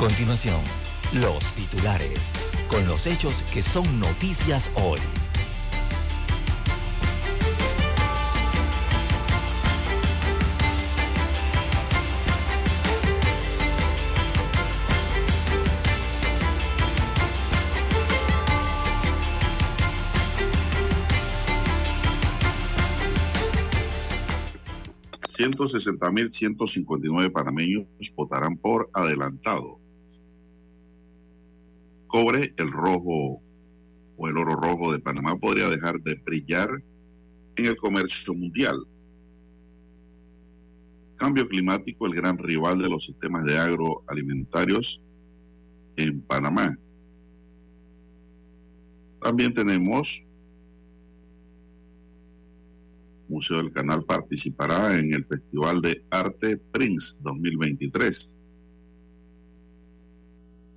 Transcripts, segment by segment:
Continuación, los titulares con los hechos que son noticias hoy. 160.159 panameños votarán por adelantado. Cobre, el rojo o el oro rojo de Panamá podría dejar de brillar en el comercio mundial. Cambio climático, el gran rival de los sistemas de agroalimentarios en Panamá. También tenemos Museo del Canal participará en el Festival de Arte Prince 2023.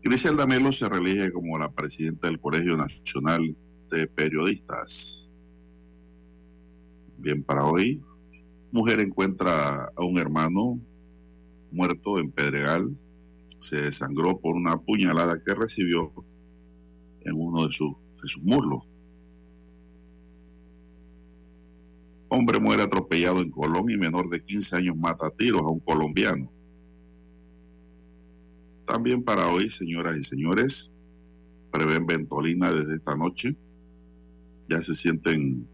Griselda Melo se reelige como la presidenta del Colegio Nacional de Periodistas. Bien, para hoy, mujer encuentra a un hermano muerto en Pedregal. Se desangró por una puñalada que recibió en uno de sus, de muslos. Hombre muere atropellado en Colón y menor de 15 años mata a tiros a un colombiano. También para hoy, señoras y señores, prevén ventolina desde esta noche. Ya se sienten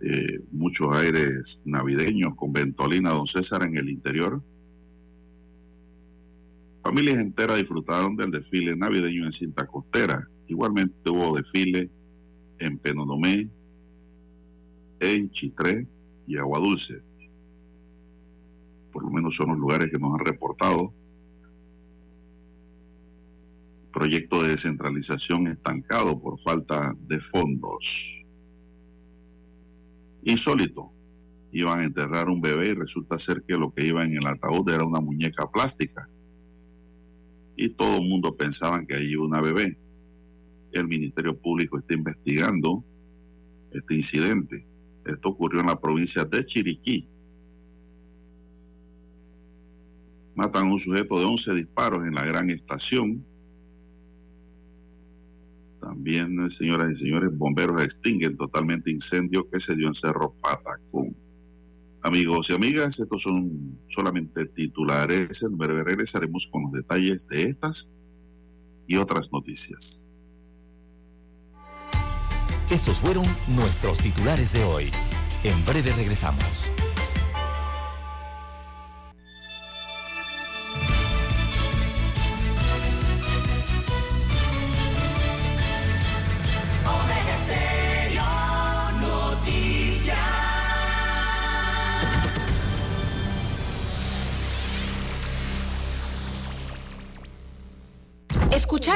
eh, muchos aires navideños con ventolina, don César, en el interior. Familias enteras disfrutaron del desfile navideño en Cinta Costera. Igualmente hubo desfile en Penonomé, en Chitré y Agua Dulce. Por lo menos son los lugares que nos han reportado. Proyecto de descentralización estancado por falta de fondos. Insólito. Iban a enterrar un bebé y resulta ser que lo que iba en el ataúd era una muñeca plástica. Y todo el mundo pensaba que ahí iba una bebé. El Ministerio Público está investigando este incidente esto ocurrió en la provincia de Chiriquí. Matan a un sujeto de 11 disparos en la gran estación. También, señoras y señores, bomberos extinguen totalmente incendio que se dio en Cerro Patacón. Amigos y amigas, estos son solamente titulares. En breve regresaremos con los detalles de estas y otras noticias. Estos fueron nuestros titulares de hoy. En breve regresamos.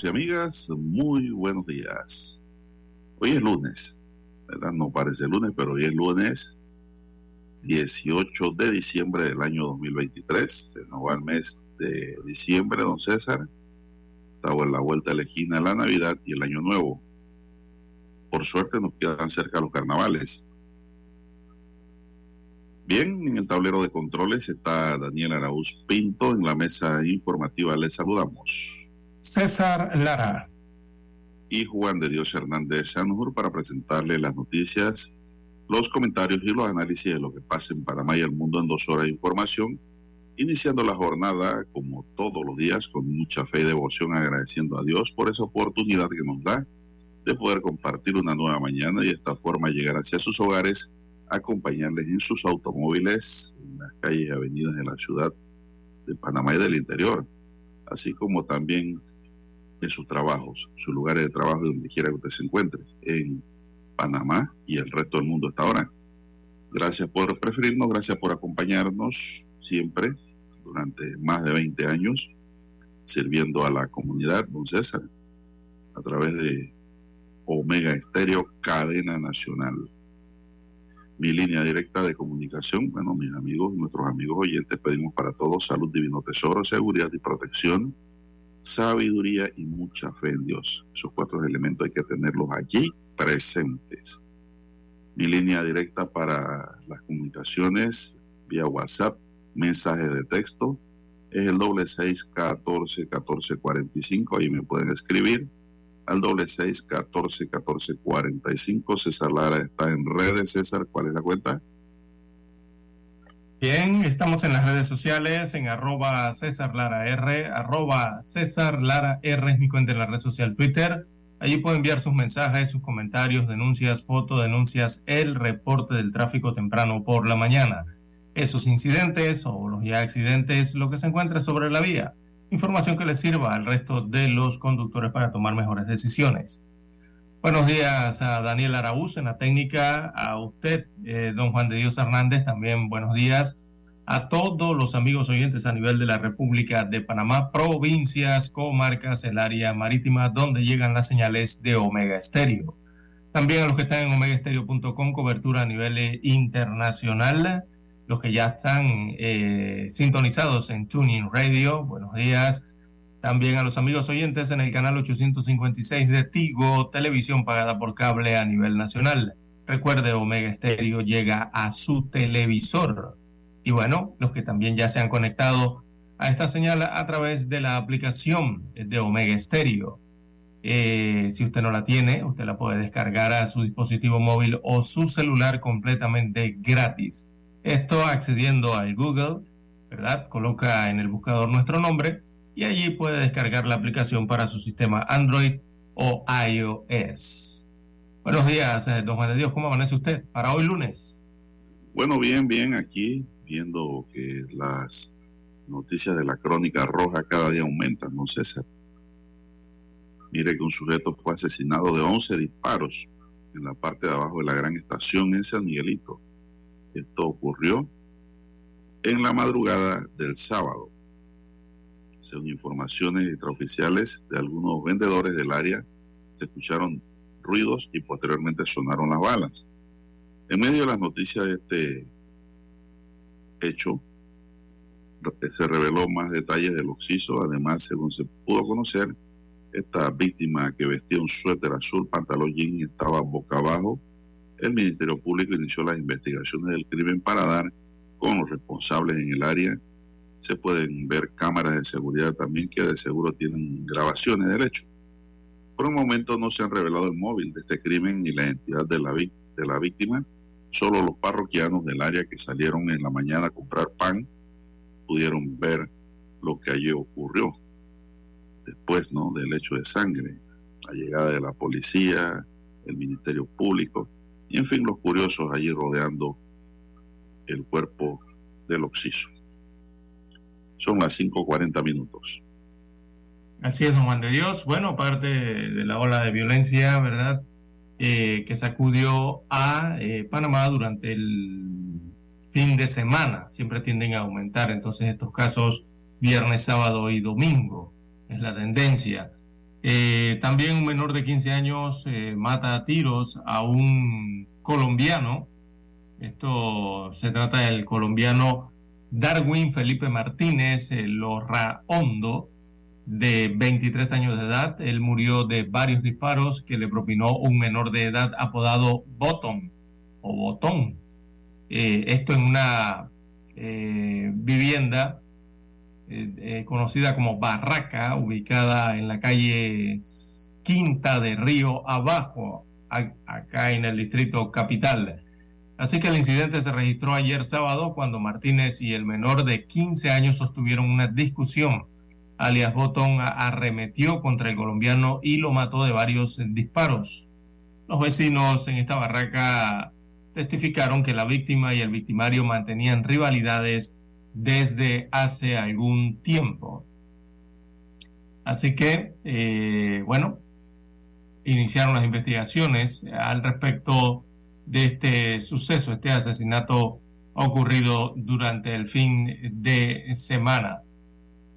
Amigos y amigas, muy buenos días. Hoy es lunes, ¿verdad? No parece lunes, pero hoy es lunes 18 de diciembre del año 2023. Se nos va el mes de diciembre, don César. Estaba en la vuelta de la la Navidad y el Año Nuevo. Por suerte nos quedan cerca los carnavales. Bien, en el tablero de controles está Daniel Araúz Pinto. En la mesa informativa le saludamos. César Lara. Y Juan de Dios Hernández Sanjur para presentarle las noticias, los comentarios y los análisis de lo que pasa en Panamá y el mundo en dos horas de información. Iniciando la jornada, como todos los días, con mucha fe y devoción, agradeciendo a Dios por esa oportunidad que nos da de poder compartir una nueva mañana y de esta forma llegar hacia sus hogares acompañarles en sus automóviles en las calles y avenidas de la ciudad de Panamá y del interior, así como también en sus trabajos, sus lugares de trabajo donde quiera que usted se encuentre, en Panamá y el resto del mundo hasta ahora. Gracias por preferirnos, gracias por acompañarnos siempre durante más de 20 años sirviendo a la comunidad, don César, a través de Omega Estéreo, cadena nacional mi línea directa de comunicación. Bueno, mis amigos, nuestros amigos oyentes, pedimos para todos salud, divino tesoro, seguridad y protección, sabiduría y mucha fe en Dios. Esos cuatro elementos hay que tenerlos allí presentes. Mi línea directa para las comunicaciones vía WhatsApp, mensaje de texto, es el doble seis catorce catorce cuarenta y cinco. Ahí me pueden escribir al doble seis catorce catorce cuarenta y cinco. César Lara está en redes. César, ¿cuál es la cuenta? Bien, estamos en las redes sociales, en arroba César Lara R, arroba César Lara R es mi cuenta en la red social Twitter. Allí puede enviar sus mensajes, sus comentarios, denuncias, fotos, denuncias, el reporte del tráfico temprano por la mañana. Esos incidentes o los ya accidentes, lo que se encuentra sobre la vía información que les sirva al resto de los conductores para tomar mejores decisiones. Buenos días a Daniel Araúz en la técnica, a usted, eh, don Juan de Dios Hernández, también buenos días a todos los amigos oyentes a nivel de la República de Panamá, provincias, comarcas, el área marítima, donde llegan las señales de Omega Estéreo. También a los que están en omegaestereo.com, cobertura a nivel internacional los que ya están eh, sintonizados en Tuning Radio, buenos días. También a los amigos oyentes en el canal 856 de Tigo, televisión pagada por cable a nivel nacional. Recuerde, Omega Stereo llega a su televisor. Y bueno, los que también ya se han conectado a esta señal a través de la aplicación de Omega Stereo. Eh, si usted no la tiene, usted la puede descargar a su dispositivo móvil o su celular completamente gratis. Esto accediendo al Google, ¿verdad? Coloca en el buscador nuestro nombre y allí puede descargar la aplicación para su sistema Android o iOS. Buenos días, eh, don Juan de Dios, ¿cómo amanece usted para hoy lunes? Bueno, bien, bien, aquí viendo que las noticias de la crónica roja cada día aumentan, ¿no, César? Mire que un sujeto fue asesinado de 11 disparos en la parte de abajo de la gran estación en San Miguelito. Esto ocurrió en la madrugada del sábado. Según informaciones extraoficiales de algunos vendedores del área, se escucharon ruidos y posteriormente sonaron las balas. En medio de las noticias de este hecho, se reveló más detalles del occiso. Además, según se pudo conocer, esta víctima que vestía un suéter azul, pantalón jean, estaba boca abajo el Ministerio Público inició las investigaciones del crimen para dar con los responsables en el área. Se pueden ver cámaras de seguridad también que de seguro tienen grabaciones del hecho. Por el momento no se han revelado el móvil de este crimen ni la identidad de la, de la víctima. Solo los parroquianos del área que salieron en la mañana a comprar pan pudieron ver lo que allí ocurrió. Después ¿no? del hecho de sangre, la llegada de la policía, el Ministerio Público y en fin los curiosos allí rodeando el cuerpo del occiso. Son las 5.40 minutos. Así es, don Juan de Dios. Bueno, aparte de la ola de violencia, ¿verdad? Eh, que sacudió a eh, Panamá durante el fin de semana. Siempre tienden a aumentar entonces estos casos viernes, sábado y domingo. Es la tendencia. Eh, también un menor de 15 años mata a tiros a un colombiano. Esto se trata del colombiano Darwin Felipe Martínez eh, Lorra Hondo, de 23 años de edad. Él murió de varios disparos que le propinó un menor de edad apodado Bottom o Botón. eh, esto en una eh, vivienda eh, conocida como Barraca, ubicada en la calle Quinta de Río Abajo, acá en el distrito capital. Así que el incidente se registró ayer sábado cuando Martínez y el menor de 15 años sostuvieron una discusión. Alias Botón arremetió contra el colombiano y lo mató de varios disparos. Los vecinos en esta barraca testificaron que la víctima y el victimario mantenían rivalidades desde hace algún tiempo. Así que, eh, bueno, iniciaron las investigaciones al respecto de este suceso, este asesinato ocurrido durante el fin de semana.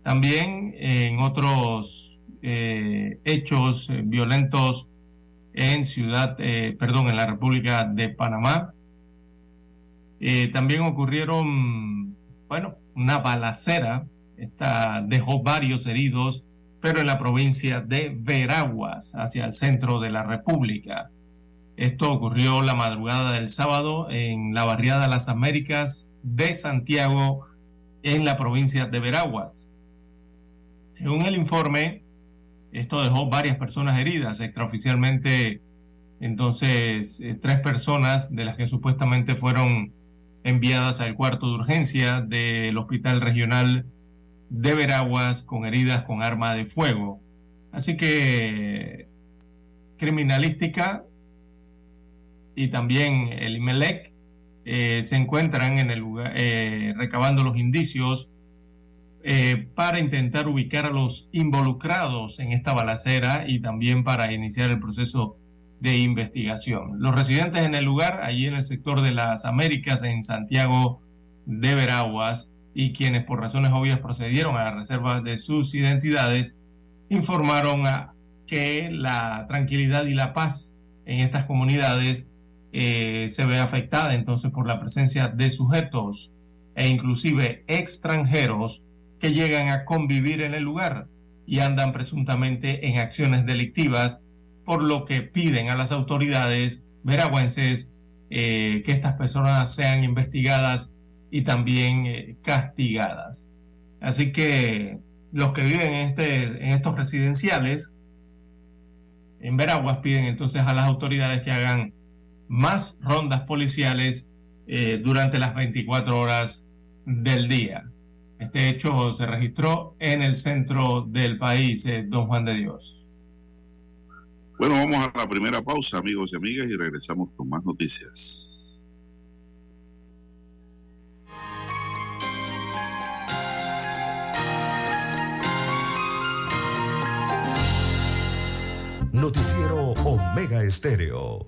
También en otros eh, hechos violentos en Ciudad, eh, perdón, en la República de Panamá, también ocurrieron bueno, una balacera, esta dejó varios heridos, pero en la provincia de Veraguas, hacia el centro de la República. Esto ocurrió la madrugada del sábado en la barriada Las Américas de Santiago, en la provincia de Veraguas. Según el informe, esto dejó varias personas heridas. Extraoficialmente, entonces, eh, tres personas de las que supuestamente fueron enviadas al cuarto de urgencia del Hospital Regional de Veraguas con heridas con arma de fuego. Así que criminalística y también el IMELEC eh, se encuentran en el lugar, eh, recabando los indicios eh, para intentar ubicar a los involucrados en esta balacera y también para iniciar el proceso de investigación. Los residentes en el lugar, allí en el sector de las Américas, en Santiago de Veraguas, y quienes por razones obvias procedieron a la reserva de sus identidades, informaron a que la tranquilidad y la paz en estas comunidades eh, se ve afectada entonces por la presencia de sujetos e inclusive extranjeros que llegan a convivir en el lugar y andan presuntamente en acciones delictivas por lo que piden a las autoridades veragüenses eh, que estas personas sean investigadas y también eh, castigadas. Así que los que viven en, este, en estos residenciales en Veraguas piden entonces a las autoridades que hagan más rondas policiales eh, durante las 24 horas del día. Este hecho se registró en el centro del país, Don Juan de Dios. Bueno, vamos a la primera pausa, amigos y amigas, y regresamos con más noticias. Noticiero Omega Estéreo.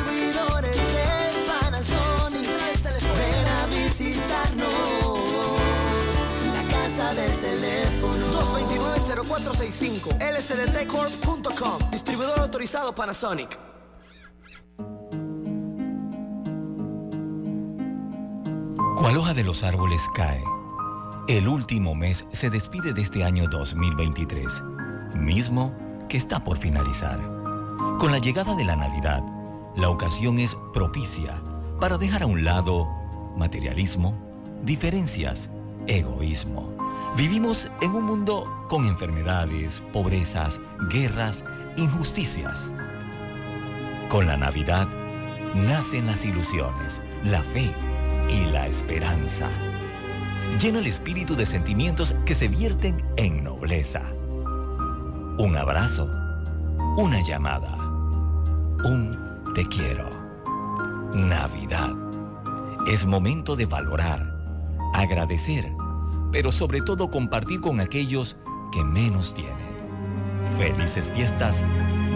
229-0465. lsdtcorp.com. Distribuidor autorizado Panasonic. ¿Cuál hoja de los árboles cae? El último mes se despide de este año 2023, mismo que está por finalizar. Con la llegada de la Navidad, la ocasión es propicia para dejar a un lado materialismo, diferencias, egoísmo. Vivimos en un mundo con enfermedades, pobrezas, guerras, injusticias. Con la Navidad nacen las ilusiones, la fe y la esperanza. Llena el espíritu de sentimientos que se vierten en nobleza. Un abrazo, una llamada, un te quiero. Navidad. Es momento de valorar, agradecer, pero sobre todo compartir con aquellos que menos tienen. Felices fiestas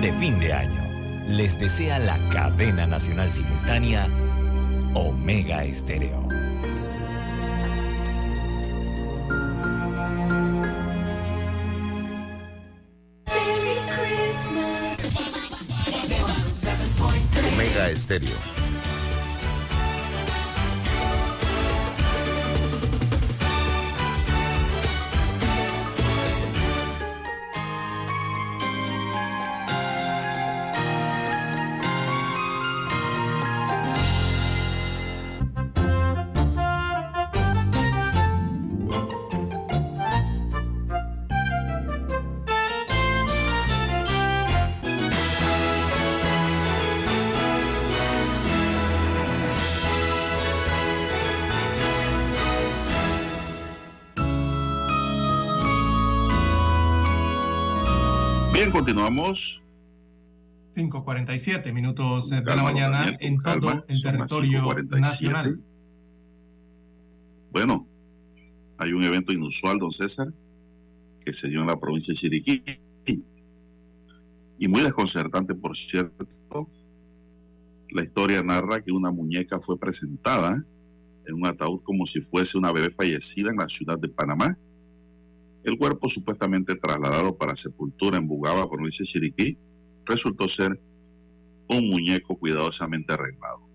de fin de año. Les desea la cadena nacional simultánea Omega Estéreo. Omega Estéreo continuamos. 5.47 minutos de la mañana en todo el territorio nacional. Bueno, hay un evento inusual, don César, que se dio en la provincia de Chiriquí. Y muy desconcertante, por cierto. La historia narra que una muñeca fue presentada en un ataúd como si fuese una bebé fallecida en la ciudad de Panamá el cuerpo supuestamente trasladado para sepultura en Bugaba, provincia de Chiriquí, resultó ser un muñeco cuidadosamente arreglado.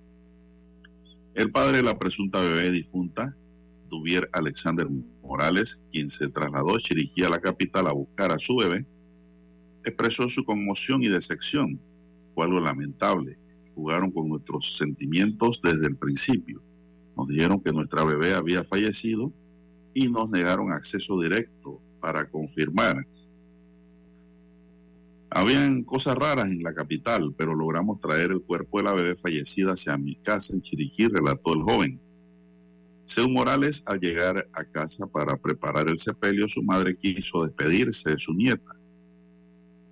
El padre de la presunta bebé difunta, Duvier Alexander Morales, quien se trasladó a Chiriquí a la capital a buscar a su bebé, expresó su conmoción y decepción. Fue algo lamentable. Jugaron con nuestros sentimientos desde el principio. Nos dijeron que nuestra bebé había fallecido y nos negaron acceso directo para confirmar. Habían cosas raras en la capital, pero logramos traer el cuerpo de la bebé fallecida hacia mi casa en Chiriquí, relató el joven. Según Morales, al llegar a casa para preparar el sepelio, su madre quiso despedirse de su nieta.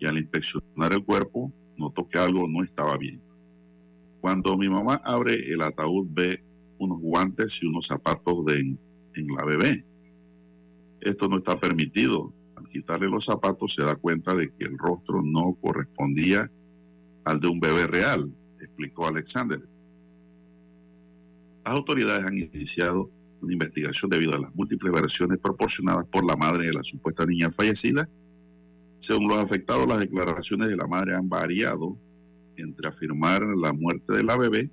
Y al inspeccionar el cuerpo, notó que algo no estaba bien. Cuando mi mamá abre el ataúd, ve unos guantes y unos zapatos de, en la bebé. Esto no está permitido. Al quitarle los zapatos se da cuenta de que el rostro no correspondía al de un bebé real, explicó Alexander. Las autoridades han iniciado una investigación debido a las múltiples versiones proporcionadas por la madre de la supuesta niña fallecida. Según los afectados, las declaraciones de la madre han variado entre afirmar la muerte de la bebé,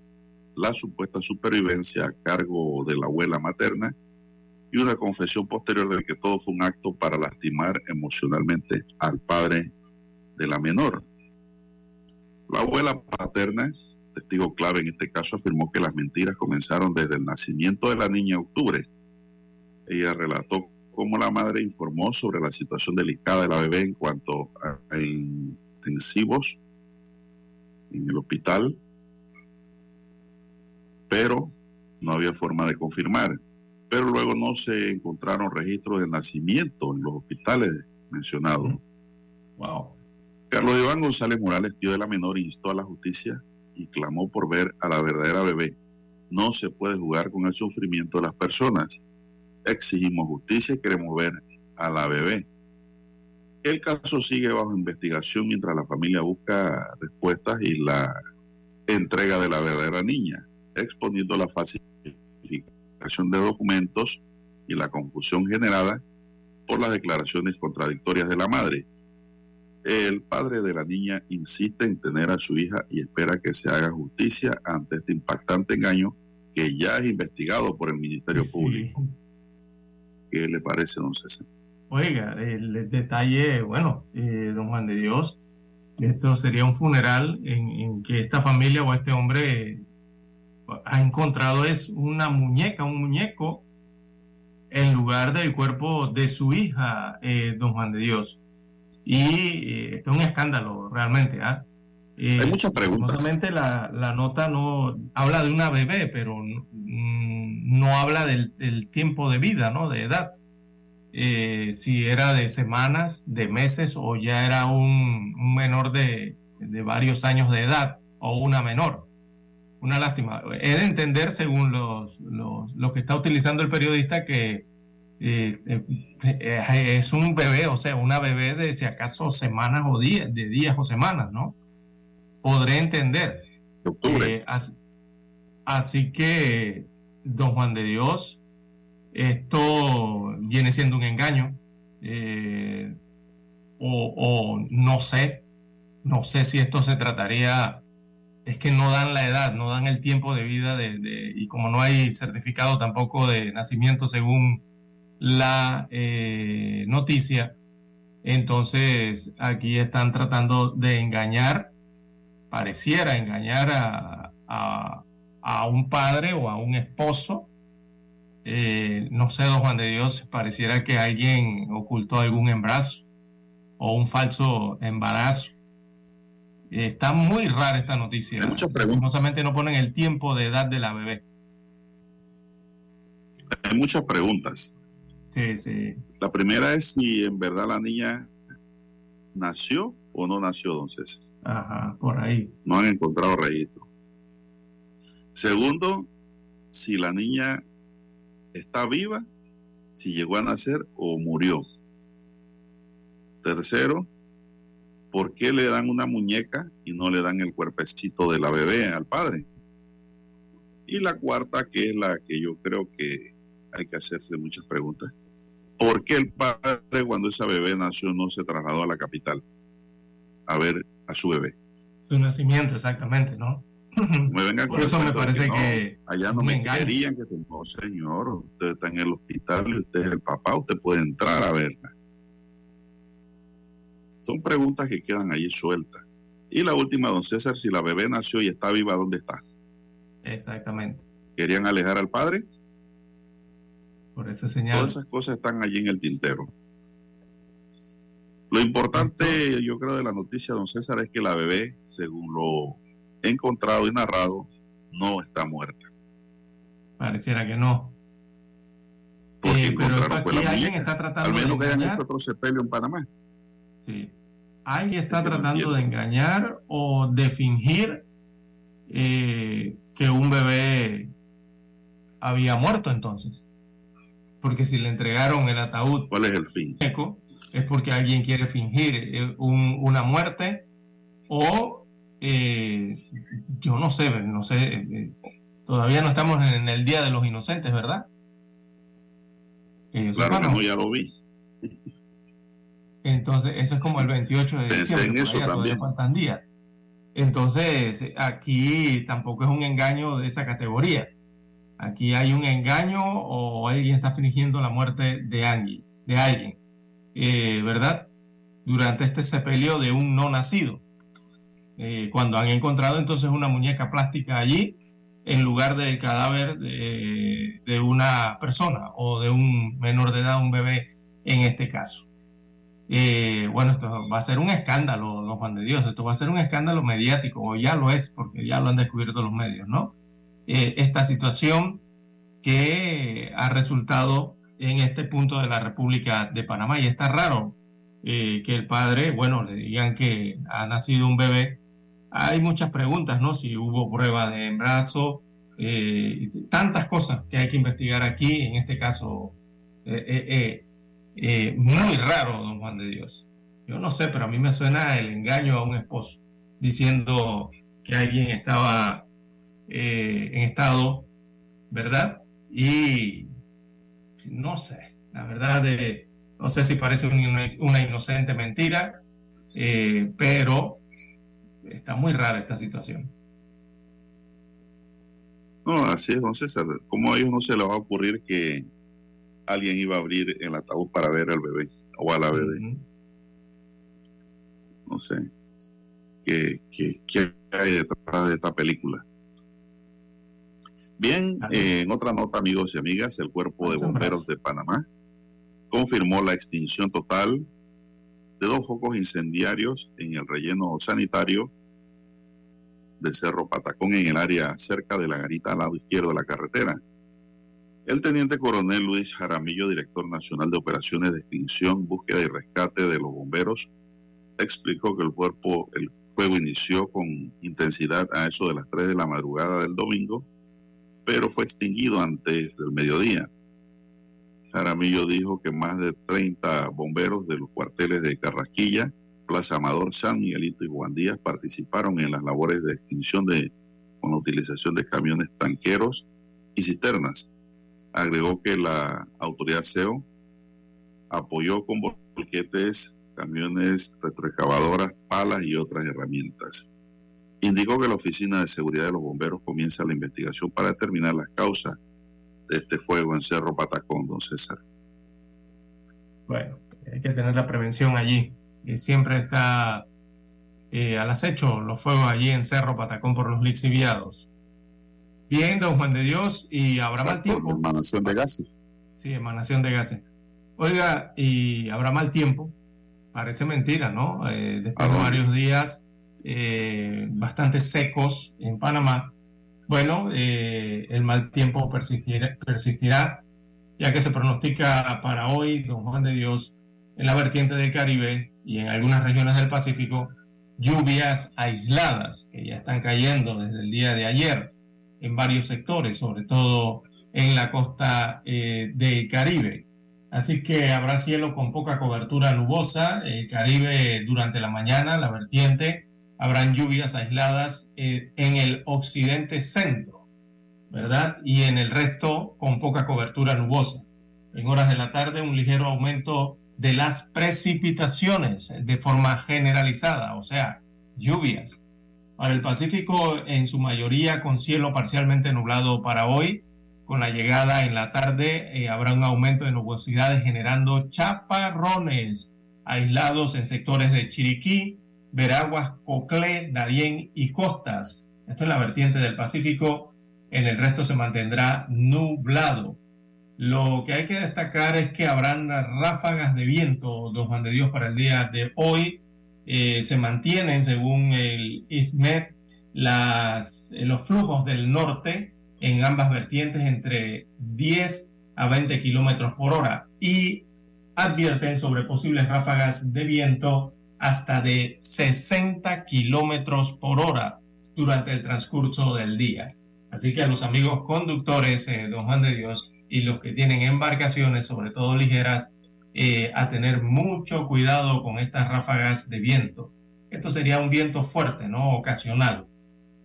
la supuesta supervivencia a cargo de la abuela materna y una confesión posterior de que todo fue un acto para lastimar emocionalmente al padre de la menor. La abuela paterna, testigo clave en este caso, afirmó que las mentiras comenzaron desde el nacimiento de la niña en octubre. Ella relató cómo la madre informó sobre la situación delicada de la bebé en cuanto a intensivos en el hospital, pero no había forma de confirmar pero luego no se encontraron registros de nacimiento en los hospitales mencionados. Wow. Carlos Iván González Morales, tío de la menor, instó a la justicia y clamó por ver a la verdadera bebé. No se puede jugar con el sufrimiento de las personas. Exigimos justicia y queremos ver a la bebé. El caso sigue bajo investigación mientras la familia busca respuestas y la entrega de la verdadera niña, exponiendo la falsificación de documentos y la confusión generada por las declaraciones contradictorias de la madre. El padre de la niña insiste en tener a su hija y espera que se haga justicia ante este impactante engaño que ya es investigado por el Ministerio Público. ¿Qué le parece, don César? Oiga, el detalle, bueno, eh, don Juan de Dios, esto sería un funeral en, en, que esta familia o este hombre ha encontrado es una muñeca, un muñeco, en lugar del cuerpo de su hija, eh, don Juan de Dios. Y eh, esto es un escándalo realmente. ¿ah? Hay eh, muchas preguntas. La, la nota no habla de una bebé, pero no, mm, habla del, tiempo de vida, ¿no? De edad. Eh, si era de semanas, de meses o ya era un, menor de, varios años de edad o una menor. Una lástima. He de entender, según los, lo que está utilizando el periodista, que eh, es un bebé, o sea, una bebé de si acaso semanas o días, de días o semanas, ¿no? Podré entender. así, que, don Juan de Dios, esto viene siendo un engaño. Eh, o, no sé, no sé si esto se trataría, es que no dan la edad, no dan el tiempo de vida de, y como no hay certificado tampoco de nacimiento según la eh, noticia, entonces aquí están tratando de engañar, pareciera engañar a, a un padre o a un esposo eh, no sé, don Juan de Dios, pareciera que alguien ocultó algún embarazo o un falso embarazo. Está muy rara esta noticia. Hay muchas preguntas. no ponen el tiempo de edad de la bebé. Hay muchas preguntas. Sí, sí. La primera es si en verdad la niña nació o no nació, don César. Ajá, por ahí. No han encontrado registro. Segundo, si la niña está viva, si llegó a nacer o murió. Tercero, ¿por qué le dan una muñeca y no le dan el cuerpecito de la bebé al padre? Y la cuarta, que es la que yo creo que hay que hacerse muchas preguntas. ¿Por qué el padre cuando esa bebé nació no se trasladó a la capital a ver a su bebé? Su nacimiento, exactamente, ¿no? Por eso me parece que, allá no me querían que no señor usted está en el hospital y usted es el papá usted puede entrar a verla son preguntas que quedan ahí sueltas. Y la última don César si la bebé nació y está viva dónde está exactamente. Querían alejar al padre por esa señal. todas esas cosas están allí en el tintero. Lo importante yo creo de la noticia don César es que la bebé según lo encontrado y narrado no está muerta. Pareciera que no. Eh, pero aquí alguien está tratando Al menos de que hayan hecho otro sepelio en Panamá. Sí. Alguien está tratando de engañar o de fingir eh, que un bebé había muerto entonces. Porque si le entregaron el ataúd. ¿Cuál es el fin? Es porque alguien quiere fingir eh, una muerte o eh, yo no sé, no sé, eh, todavía no estamos en el Día de los Inocentes, ¿verdad? claro no, ya lo vi. Entonces, eso es como el 28 de diciembre. En eso también. faltan días. Entonces, aquí tampoco es un engaño de esa categoría. Aquí hay un engaño o alguien está fingiendo la muerte de alguien, de alguien eh, ¿verdad? Durante este sepelio de un no nacido. Eh, cuando han encontrado entonces una muñeca plástica allí en lugar del cadáver de, una persona o de un menor de edad, un bebé en este caso. Eh, bueno, esto va a ser un escándalo, don Juan de Dios, esto va a ser un escándalo mediático, o ya lo es, porque ya lo han descubierto los medios, ¿no? Eh, esta situación que ha resultado en este punto de la República de Panamá. Y está raro que el padre, bueno, le digan que ha nacido un bebé hay muchas preguntas, ¿no? Si hubo prueba de embarazo, eh, tantas cosas que hay que investigar aquí, en este caso, eh, eh, muy raro, don Juan de Dios. Yo no sé, pero a mí me suena el engaño a un esposo, diciendo que alguien estaba en estado, ¿verdad? Y no sé, la verdad, no sé si parece una, una inocente mentira, pero está muy rara esta situación. No, así es, don César. ¿Cómo a ellos no se les va a ocurrir que alguien iba a abrir el ataúd para ver al bebé o a la bebé? No sé. ¿Qué, hay detrás de esta película? Bien, en otra nota, amigos y amigas, el Cuerpo de Bomberos de Panamá confirmó la extinción total de dos focos incendiarios en el relleno sanitario de Cerro Patacón en el área cerca de la garita al lado izquierdo de la carretera. El teniente coronel Luis Jaramillo, director nacional de operaciones de extinción, búsqueda y rescate de los bomberos, explicó que el cuerpo, el fuego inició con intensidad a eso de las 3 de la madrugada del domingo, pero fue extinguido antes del mediodía. Jaramillo dijo que más de 30 bomberos de los cuarteles de Carrasquilla, Plaza Amador, San Miguelito y Juan Díaz participaron en las labores de extinción con la utilización de camiones tanqueros y cisternas. Agregó que la autoridad SEO apoyó con bolquetes, camiones retroexcavadoras, palas y otras herramientas. Indicó que la Oficina de Seguridad de los Bomberos comienza la investigación para determinar las causas de este fuego en Cerro Patacón, don César. Bueno, hay que tener la prevención allí. Y siempre está eh, al acecho los fuegos allí en Cerro Patacón por los lixiviados. Bien, don Juan de Dios, y habrá mal tiempo. Emanación de gases. Sí, emanación de gases. Oiga, y habrá mal tiempo. Parece mentira, ¿no? Eh, después de varios días eh, bastante secos en Panamá, bueno, eh, el mal tiempo persistirá, persistirá, ya que se pronostica para hoy, don Juan de Dios, en la vertiente del Caribe y en algunas regiones del Pacífico, lluvias aisladas que ya están cayendo desde el día de ayer en varios sectores, sobre todo en la costa eh, del Caribe. Así que habrá cielo con poca cobertura nubosa, el Caribe durante la mañana, la vertiente, habrán lluvias aisladas eh, en el occidente centro, ¿verdad? Y en el resto con poca cobertura nubosa. En horas de la tarde un ligero aumento de las precipitaciones de forma generalizada, o sea, lluvias. Para el Pacífico, en su mayoría con cielo parcialmente nublado para hoy, con la llegada en la tarde eh, habrá un aumento de nubosidades generando chaparrones aislados en sectores de Chiriquí, Veraguas, Coclé, Darién y Costas. Esto es la vertiente del Pacífico. En el resto se mantendrá nublado. Lo que hay que destacar es que habrán ráfagas de viento, dos Juan de Dios, para el día de hoy. Eh, se mantienen, según el IFMET, las, los flujos del norte en ambas vertientes entre 10 a 20 kilómetros por hora y advierten sobre posibles ráfagas de viento hasta de 60 kilómetros por hora durante el transcurso del día. Así que a los amigos conductores, eh, don Juan de Dios, y los que tienen embarcaciones, sobre todo ligeras, eh, a tener mucho cuidado con estas ráfagas de viento. Esto sería un viento fuerte, ¿no? Ocasional.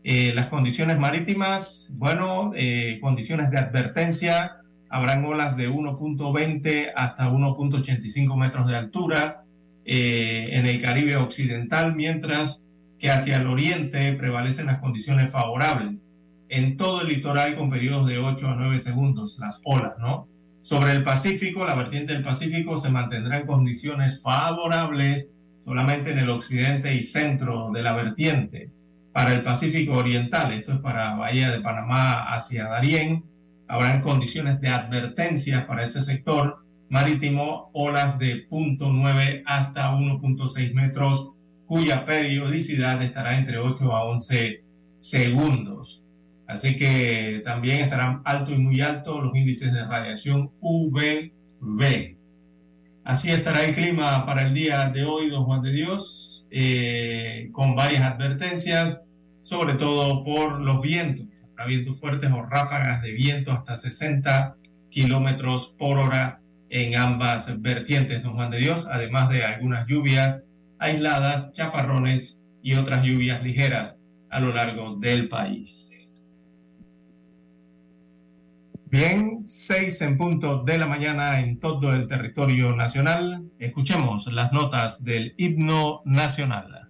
Eh, las condiciones marítimas, bueno, eh, condiciones de advertencia, habrán olas de 1.20 hasta 1.85 metros de altura en el Caribe Occidental, mientras que hacia el oriente prevalecen las condiciones favorables en todo el litoral con periodos de 8 a 9 segundos, las olas, ¿no? Sobre el Pacífico, la vertiente del Pacífico se mantendrá en condiciones favorables solamente en el occidente y centro de la vertiente. Para el Pacífico Oriental, esto es para Bahía de Panamá hacia Darién, habrán condiciones de advertencia para ese sector marítimo, olas de 0.9 hasta 1.6 metros, cuya periodicidad estará entre 8 a 11 segundos. Así que también estarán altos y muy altos los índices de radiación UVB. Así estará el clima para el día de hoy, don Juan de Dios, eh, con varias advertencias, sobre todo por los vientos. Vientos fuertes o ráfagas de viento hasta 60 kilómetros por hora en ambas vertientes, don Juan de Dios, además de algunas lluvias aisladas, chaparrones y otras lluvias ligeras a lo largo del país. Bien, seis en punto de la mañana en todo el territorio nacional. Escuchemos las notas del himno nacional.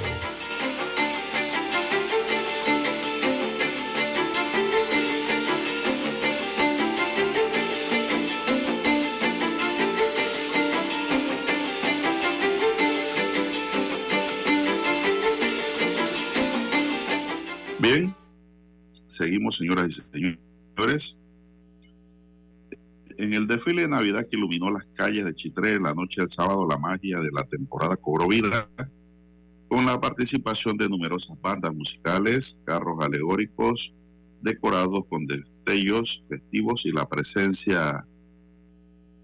Seguimos, señoras y señores. En el desfile de Navidad que iluminó las calles de Chitré la noche del sábado, la magia de la temporada cobró vida con la participación de numerosas bandas musicales, carros alegóricos, decorados con destellos festivos y la presencia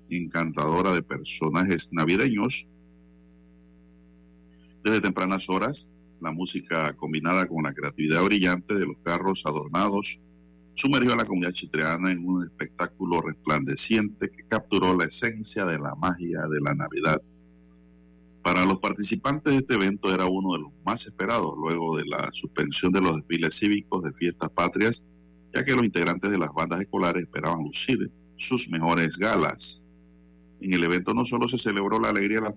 encantadora de personajes navideños. Desde tempranas horas, la música combinada con la creatividad brillante de los carros adornados sumergió a la comunidad chitreana en un espectáculo resplandeciente que capturó la esencia de la magia de la Navidad. Para los participantes de este evento era uno de los más esperados luego de la suspensión de los desfiles cívicos de fiestas patrias, ya que los integrantes de las bandas escolares esperaban lucir sus mejores galas. En el evento no solo se celebró la alegría de la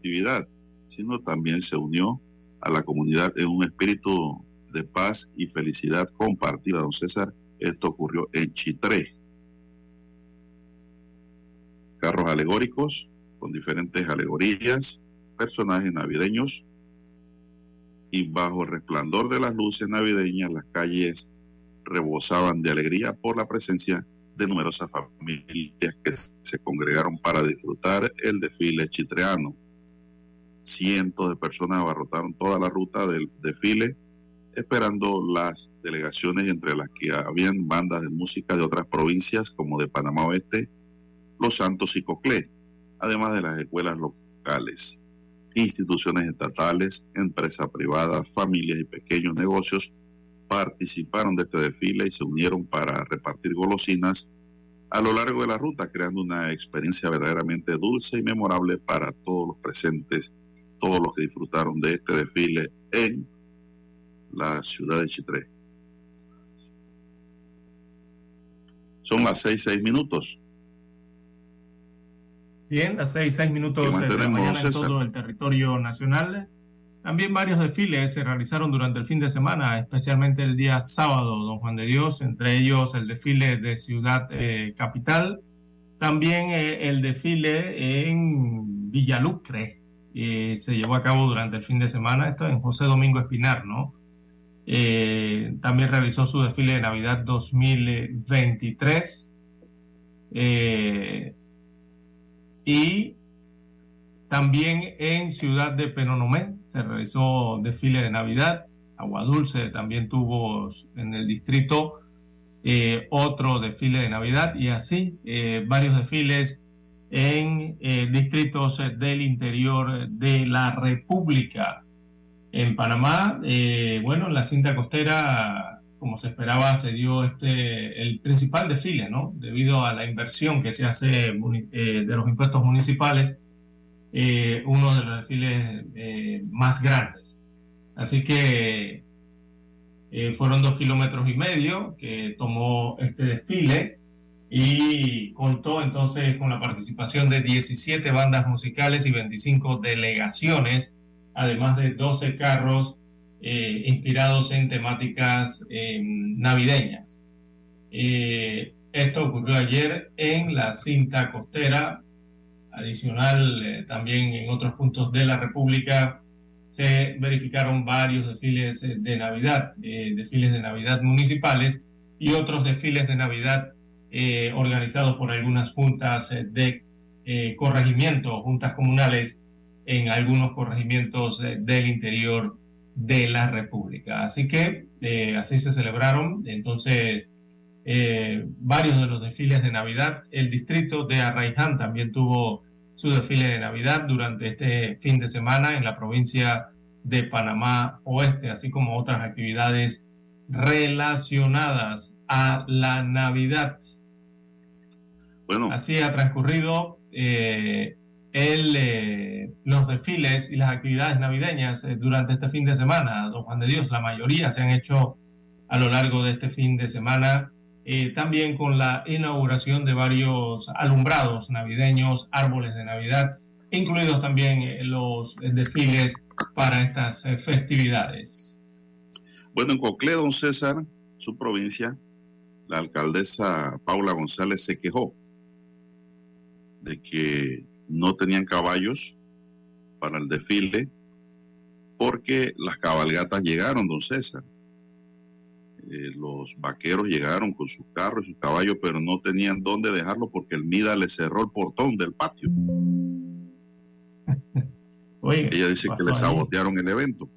festividad, sino también se unió a la comunidad en un espíritu de paz y felicidad compartida, don César. Esto ocurrió en Chitré. Carros alegóricos con diferentes alegorías, personajes navideños y bajo el resplandor de las luces navideñas las calles rebosaban de alegría por la presencia de numerosas familias que se congregaron para disfrutar el desfile chitreano. Cientos de personas abarrotaron toda la ruta del desfile esperando las delegaciones entre las que habían bandas de música de otras provincias como de Panamá Oeste, Los Santos y Coclé, además de las escuelas locales, instituciones estatales, empresas privadas, familias y pequeños negocios participaron de este desfile y se unieron para repartir golosinas a lo largo de la ruta, creando una experiencia verdaderamente dulce y memorable para todos los presentes, todos los que disfrutaron de este desfile en la ciudad de Chitré. Son las seis, seis minutos. Bien, las seis, seis minutos de la mañana en todo el territorio nacional. También varios desfiles se realizaron durante el fin de semana, especialmente el día sábado, don Juan de Dios, entre ellos el desfile de Ciudad eh, Capital, también eh, el desfile en Villalucre, eh, se llevó a cabo durante el fin de semana, esto en José Domingo Espinar, ¿no? Eh, también realizó su desfile de Navidad 2023. Eh, y también en Ciudad de Penonomé se realizó desfile de Navidad. Agua Dulce también tuvo en el distrito otro desfile de Navidad y así varios desfiles en distritos del interior de la República. En Panamá, eh, bueno, en la cinta costera, como se esperaba, se dio este, el principal desfile, ¿no? Debido a la inversión que se hace eh, de los impuestos municipales, eh, uno de los desfiles más grandes. Así que fueron dos kilómetros y medio que tomó este desfile y contó entonces con la participación de 17 bandas musicales y 25 delegaciones además de 12 carros eh, inspirados en temáticas em, navideñas. Eh, esto ocurrió ayer en la cinta costera, adicional eh, también en otros puntos de la República se verificaron varios desfiles de Navidad, desfiles de Navidad municipales y otros desfiles de Navidad organizados por algunas juntas de corregimiento, juntas comunales en algunos corregimientos eh, del interior de la República. Así que eh, así se celebraron entonces eh, varios de los desfiles de Navidad. El distrito de Arraiján también tuvo su desfile de Navidad durante este fin de semana en la provincia de Panamá Oeste, así como otras actividades relacionadas a la Navidad. Bueno, Así ha transcurrido eh, el, eh, los desfiles y las actividades navideñas eh, durante este fin de semana, don Juan de Dios. La mayoría se han hecho a lo largo de este fin de semana, también con la inauguración de varios alumbrados navideños, árboles de Navidad, incluidos también los desfiles para estas festividades. bueno, en Coclé, don César, su provincia, la alcaldesa Paula González se quejó de que no tenían caballos para el desfile porque las cabalgatas llegaron, don César. Eh, los vaqueros llegaron con sus carros y sus caballos, pero no tenían dónde dejarlo porque el MIDA le cerró el portón del patio. Oye, Ella dice que le ahí? sabotearon el evento.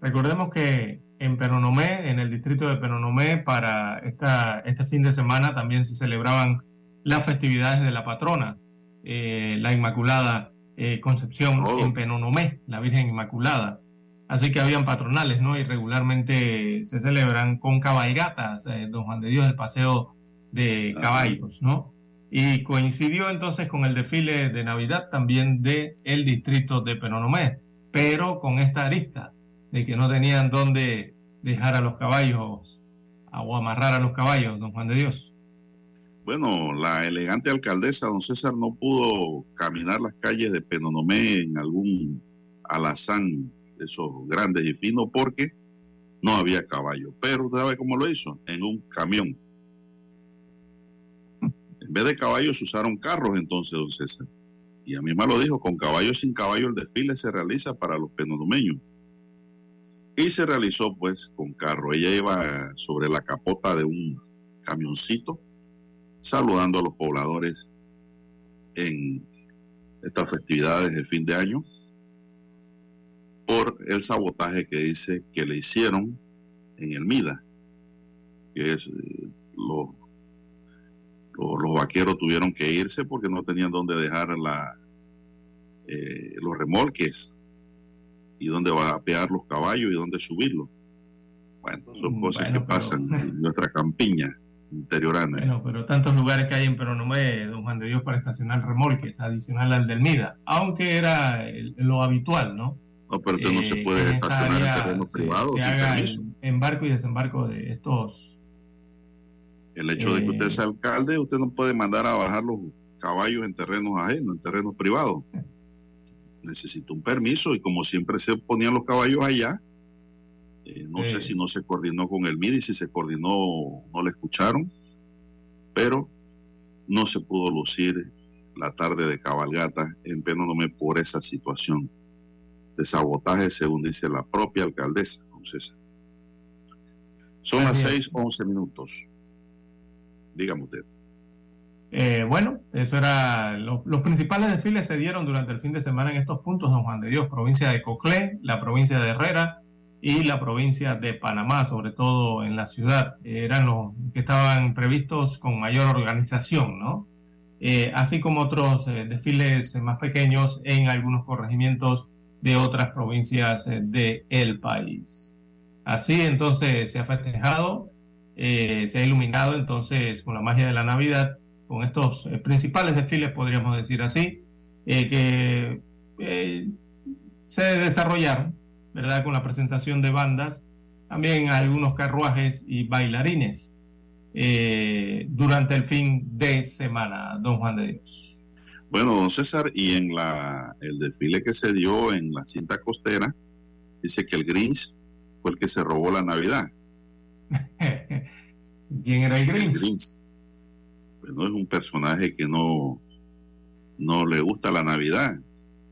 Recordemos que en Penonomé, en el distrito de Penonomé, para esta, este fin de semana también se celebraban las festividades de la patrona, eh, la Inmaculada eh, Concepción Oh. en Penonomé, la Virgen Inmaculada. Así que habían patronales, ¿no? Y regularmente se celebran con cabalgatas, eh, don Juan de Dios, el paseo de caballos, ¿no? Y coincidió entonces con el desfile de Navidad también de el distrito de Penonomé, pero con esta arista de que no tenían dónde dejar a los caballos o amarrar a los caballos, don Juan de Dios. Bueno, la elegante alcaldesa, don César, no pudo caminar las calles de Penonomé en algún alazán de esos grandes y finos porque no había caballo. Pero ¿usted sabe cómo lo hizo? En un camión. En vez de caballos usaron carros entonces, don César. Y a mí me lo dijo, con caballo sin caballo el desfile se realiza para los penonomeños. Y se realizó pues con carro. Ella iba sobre la capota de un camioncito saludando a los pobladores en estas festividades de fin de año por el sabotaje que dice que le hicieron en el MIDA, que es eh, los, los, los vaqueros tuvieron que irse porque no tenían dónde dejar la, eh, los remolques y dónde vapear los caballos y dónde subirlos. Bueno, son Mm, cosas bueno, que pero- pasan en nuestra campiña interiorana. Bueno, pero tantos lugares que hay en Penonomé, don Juan de Dios, para estacionar remolques, adicional al del MIDA, aunque era el- lo habitual, ¿no? No, pero usted no se Eh, puede estacionar en área terrenos se- privados se sin haga permiso. embarco y desembarco de estos El hecho de que usted eh, sea alcalde, usted no puede mandar a bajar los caballos en terrenos ajenos, en terrenos privados. Necesita un permiso y como siempre se ponían los caballos allá, eh, no sé si no se coordinó con el MIDI, si se coordinó, no le escucharon, pero no se pudo lucir la tarde de cabalgata en Penonomé por esa situación de sabotaje, según dice la propia alcaldesa. don César. Son las. 6, 11 minutos. Dígame usted. Eh, bueno, eso era. lo- los principales desfiles se dieron durante el fin de semana en estos puntos, don Juan de Dios, provincia de Coclé, la provincia de Herrera y la provincia de Panamá, sobre todo en la ciudad. Eran los que estaban previstos con mayor organización, ¿no? Eh, así como otros eh, desfiles más pequeños en algunos corregimientos de otras provincias eh, del país. Así entonces se ha festejado, eh, se ha iluminado entonces con la magia de la Navidad con estos eh, principales desfiles, podríamos decir así, eh, que se desarrollaron, ¿verdad? Con la presentación de bandas, también algunos carruajes y bailarines eh, durante el fin de semana, don Juan de Dios. Bueno, don César, y en la, el desfile que se dio en la cinta costera, dice que el Grinch fue el que se robó la Navidad. ¿Quién era el El Grinch? Grinch. Bueno, es un personaje que no, no le gusta la Navidad.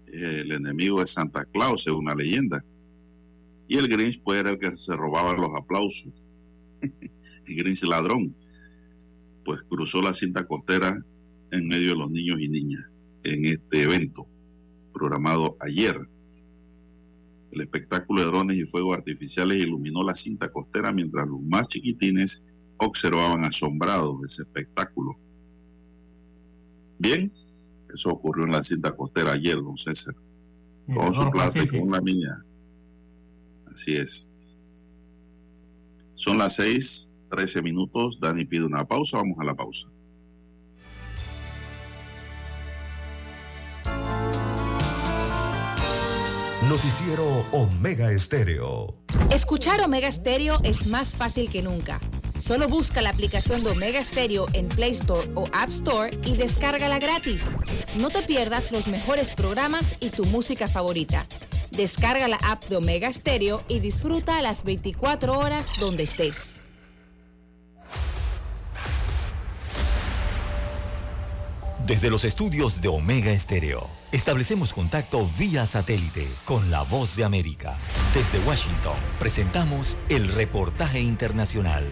Es el enemigo de Santa Claus, según la leyenda. Y el Grinch pues era el que se robaba los aplausos. el Grinch ladrón. Pues cruzó la cinta costera en medio de los niños y niñas en este evento programado ayer. El espectáculo de drones y fuegos artificiales iluminó la cinta costera mientras los más chiquitines observaban asombrados ese espectáculo. Bien, eso ocurrió en la cinta costera ayer, don César. Con su plata y con la niña. Así es. Son las 6, 13 minutos. Dani pide una pausa. Vamos a la pausa. Noticiero Omega Estéreo. Escuchar Omega Estéreo es más fácil que nunca. Solo busca la aplicación de Omega Stereo en Play Store o App Store y descárgala gratis. No te pierdas los mejores programas y tu música favorita. Descarga la app de Omega Stereo y disfruta las 24 horas donde estés. Desde los estudios de Omega Estéreo, establecemos contacto vía satélite con la voz de América. Desde Washington, presentamos el reportaje internacional.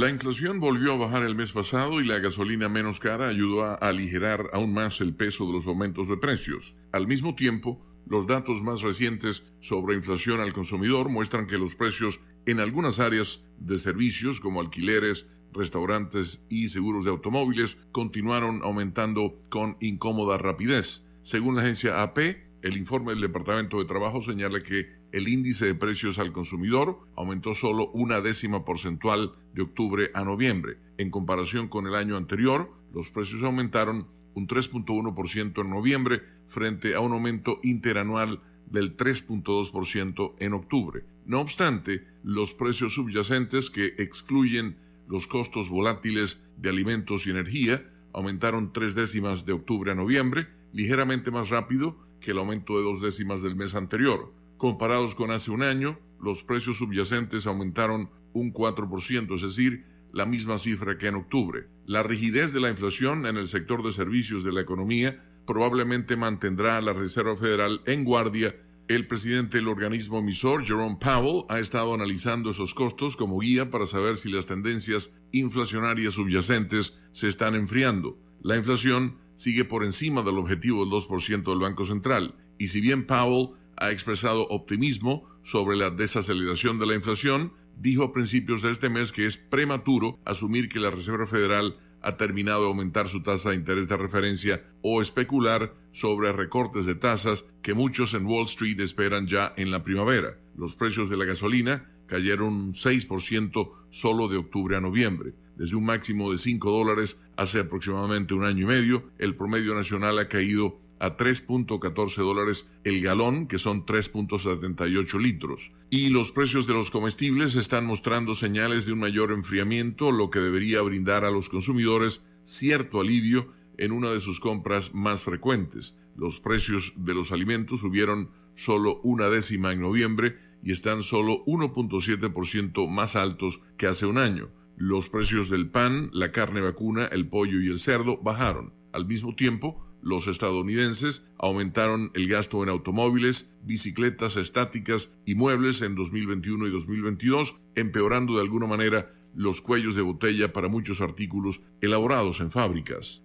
La inflación volvió a bajar el mes pasado y la gasolina menos cara ayudó a aligerar aún más el peso de los aumentos de precios. Al mismo tiempo, los datos más recientes sobre inflación al consumidor muestran que los precios en algunas áreas de servicios como alquileres, restaurantes y seguros de automóviles continuaron aumentando con incómoda rapidez. Según la agencia AP, el informe del Departamento de Trabajo señala que el índice de precios al consumidor aumentó solo una décima porcentual de octubre a noviembre. En comparación con el año anterior, los precios aumentaron un 3.1% en noviembre frente a un aumento interanual del 3.2% en octubre. No obstante, los precios subyacentes que excluyen los costos volátiles de alimentos y energía aumentaron tres décimas de octubre a noviembre, ligeramente más rápido que el aumento de dos décimas del mes anterior. Comparados con hace un año, los precios subyacentes aumentaron un 4%, es decir, la misma cifra que en octubre. La rigidez de la inflación en el sector de servicios de la economía probablemente mantendrá a la Reserva Federal en guardia. El presidente del organismo emisor, Jerome Powell, ha estado analizando esos costos como guía para saber si las tendencias inflacionarias subyacentes se están enfriando. La inflación sigue por encima del objetivo del 2% del Banco Central, y si bien Powell ha expresado optimismo sobre la desaceleración de la inflación, dijo a principios de este mes que es prematuro asumir que la Reserva Federal ha terminado de aumentar su tasa de interés de referencia o especular sobre recortes de tasas que muchos en Wall Street esperan ya en la primavera. Los precios de la gasolina cayeron un 6% solo de octubre a noviembre. Desde un máximo de 5 dólares hace aproximadamente un año y medio, el promedio nacional ha caído a 3.14 dólares el galón, que son 3.78 litros. Y los precios de los comestibles están mostrando señales de un mayor enfriamiento, lo que debería brindar a los consumidores cierto alivio en una de sus compras más frecuentes. Los precios de los alimentos subieron solo una décima en noviembre y están solo 1.7% más altos que hace un año. Los precios del pan, la carne vacuna, el pollo y el cerdo bajaron. Al mismo tiempo, los estadounidenses aumentaron el gasto en automóviles, bicicletas estáticas y muebles en 2021 y 2022, empeorando de alguna manera los cuellos de botella para muchos artículos elaborados en fábricas.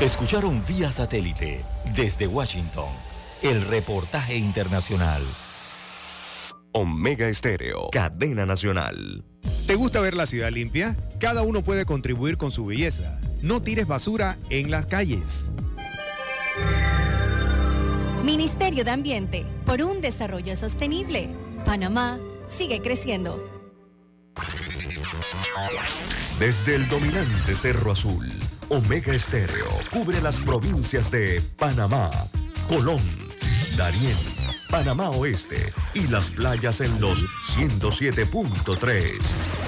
Escucharon vía satélite desde Washington el reportaje internacional. Omega Estéreo, cadena nacional. ¿Te gusta ver la ciudad limpia? Cada uno puede contribuir con su belleza. No tires basura en las calles. Ministerio de Ambiente, por un desarrollo sostenible. Panamá sigue creciendo. Desde el dominante Cerro Azul, Omega Estéreo cubre las provincias de Panamá, Colón, Darién, Panamá Oeste y las playas en los 107.3.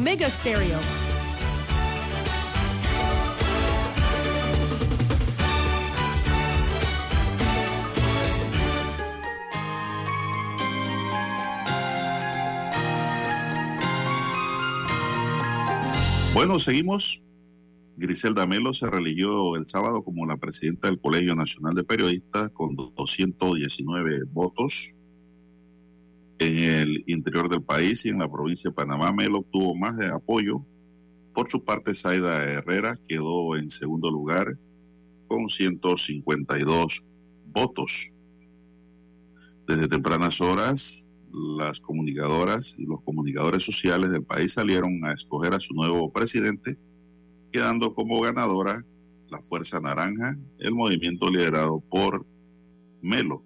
Omega Stereo. Bueno, seguimos. Griselda Melo se religió el sábado como la presidenta del Colegio Nacional de Periodistas con 219 votos. En el interior del país y en la provincia de Panamá, Melo obtuvo más de apoyo. Por su parte, Zaida Herrera quedó en segundo lugar con 152 votos. Desde tempranas horas, las comunicadoras y los comunicadores sociales del país salieron a escoger a su nuevo presidente, quedando como ganadora la Fuerza Naranja, el movimiento liderado por Melo.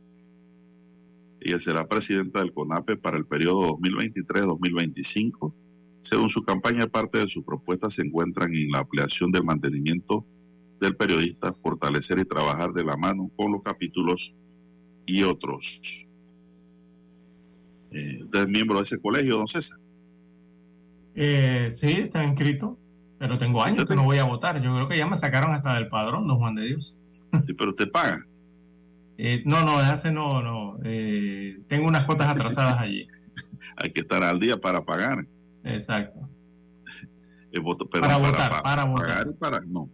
Ella será presidenta del CONAPE para el periodo 2023-2025. Según su campaña, parte de sus propuestas se encuentran en la ampliación del mantenimiento del periodista, fortalecer y trabajar de la mano con los capítulos y otros. Eh, ¿Usted es miembro de ese colegio, don César? Eh, sí, está inscrito, pero tengo años que no voy a votar. Yo creo que ya me sacaron hasta del padrón, don Juan de Dios. Sí, pero usted paga. Eh, no, no, hace no, no. Eh, tengo unas cuotas atrasadas allí. Hay que estar al día para pagar. Exacto. El voto, pero Para votar, pa- para votar. pagar y para no.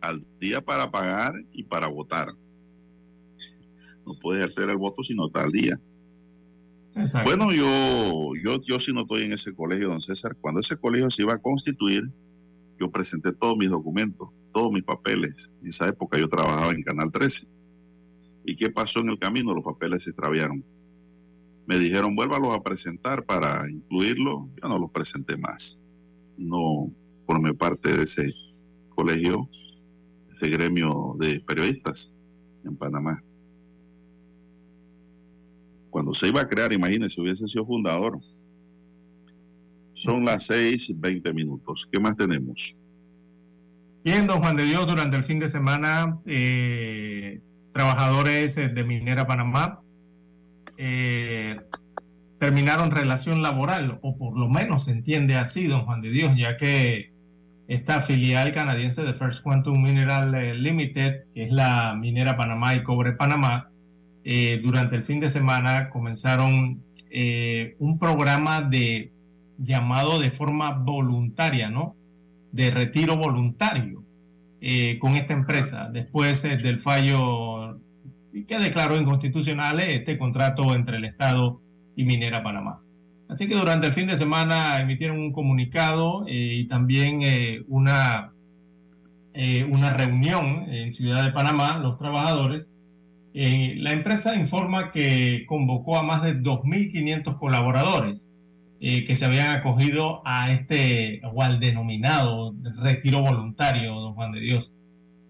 Al día para pagar y para votar. No puede ejercer el voto si no está al día. Exacto. Bueno, yo, yo, yo sí no estoy en ese colegio, don César. Cuando ese colegio se iba a constituir, yo presenté todos mis documentos, todos mis papeles. En esa época yo trabajaba en Canal 13. ¿Y qué pasó en el camino? Los papeles se extraviaron. Me dijeron, vuélvalos a presentar para incluirlo. Yo no los presenté más. No formé parte de ese colegio, ese gremio de periodistas en Panamá cuando se iba a crear, imagínense, hubiese sido fundador. Son las seis, veinte minutos. ¿Qué más tenemos? Bien, don Juan de Dios, durante el fin de semana, eh, trabajadores eh, de Minera Panamá eh, terminaron relación laboral, o por lo menos se entiende así, don Juan de Dios, ya que esta filial canadiense de First Quantum Mineral eh, Limited, que es la Minera Panamá y Cobre Panamá, durante el fin de semana comenzaron un programa de llamado de forma voluntaria, ¿no? De retiro voluntario eh, con esta empresa después eh, del fallo que declaró inconstitucional este contrato entre el Estado y Minera Panamá. Así que durante el fin de semana emitieron un comunicado eh, y también eh, una, eh, una reunión en Ciudad de Panamá, los trabajadores. Eh, la empresa informa que convocó a más de 2.500 colaboradores eh, que se habían acogido a este, o al denominado retiro voluntario, don Juan de Dios.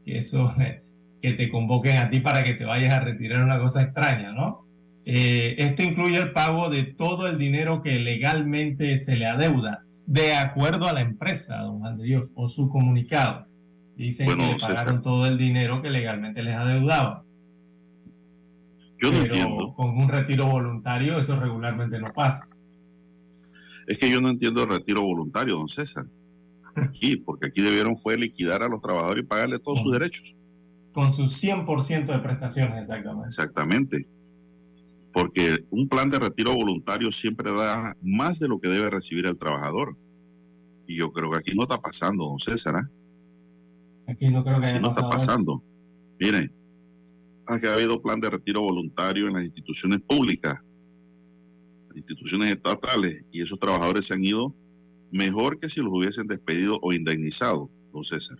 Que eso, que te convoquen a ti para que te vayas a retirar una cosa extraña, ¿no? Eh, esto incluye el pago de todo el dinero que legalmente se le adeuda, de acuerdo a la empresa, don Juan de Dios, o su comunicado. Dicen Bueno, que le pagaron César. todo el dinero que legalmente les adeudaba. Yo no pero entiendo. con un retiro voluntario eso regularmente no pasa. Es que yo no entiendo el retiro voluntario, don César. Aquí, porque aquí debieron fue liquidar a los trabajadores y pagarle todos sus derechos. Con sus 100% de prestaciones, exactamente. Exactamente. Porque un plan de retiro voluntario siempre da más de lo que debe recibir el trabajador. Y yo creo que aquí no está pasando, don César. ¿ah? Aquí no creo que haya no está pasado eso. pasando. Miren, que ha habido plan de retiro voluntario en las instituciones públicas, instituciones estatales, y esos trabajadores se han ido mejor que si los hubiesen despedido o indemnizado, don César.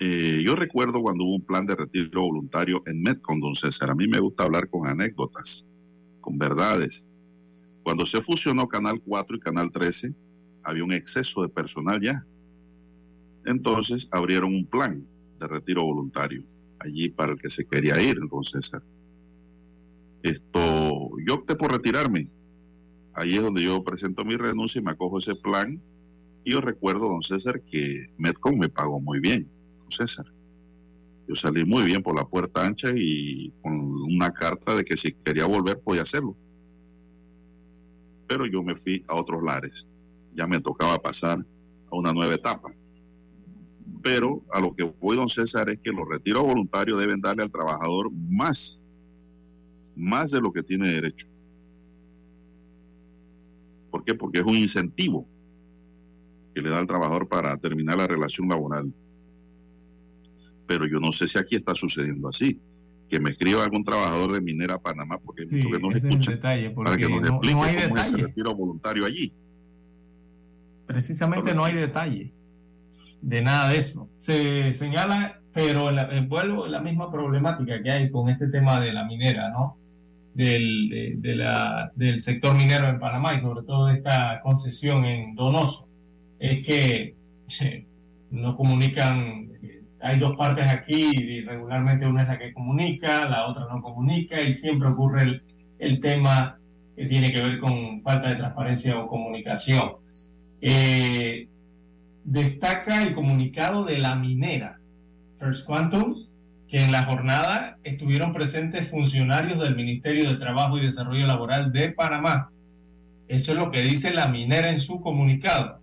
Eh, yo recuerdo cuando hubo un plan de retiro voluntario en Metcon, don César. A mí me gusta hablar con anécdotas, con verdades. Cuando se fusionó Canal 4 y Canal 13, había un exceso de personal ya. Entonces abrieron un plan de retiro voluntario allí para el que se quería ir, don César. Esto, yo opté por retirarme. Ahí es donde yo presento mi renuncia y me acojo ese plan. Y yo recuerdo, don César, que Metcon me pagó muy bien, don César. Yo salí muy bien por la puerta ancha y con una carta de que si quería volver podía hacerlo. Pero yo me fui a otros lares. Ya me tocaba pasar a una nueva etapa. Pero a lo que voy, don César, es que los retiros voluntarios deben darle al trabajador más, más de lo que tiene derecho. ¿Por qué? Porque es un incentivo. que le da al trabajador para terminar la relación laboral. Pero yo no sé si aquí está sucediendo así. Que me escriba algún trabajador de Minera Panamá, porque hay mucho que no escuchan, para que nos explique cómo es ese retiro voluntario allí. Precisamente no hay detalle de nada de eso. Se señala, pero la, vuelvo la misma problemática que hay con este tema de la minera, ¿no? Del, de, la, del sector minero en Panamá y sobre todo de esta concesión en Donoso, es que no comunican, hay dos partes aquí y regularmente una es la que comunica, la otra no comunica y siempre ocurre el, el tema que tiene que ver con falta de transparencia o comunicación. Eh, destaca el comunicado de la minera First Quantum, que en la jornada estuvieron presentes funcionarios del Ministerio de Trabajo y Desarrollo Laboral de Panamá. Eso es lo que dice la minera en su comunicado.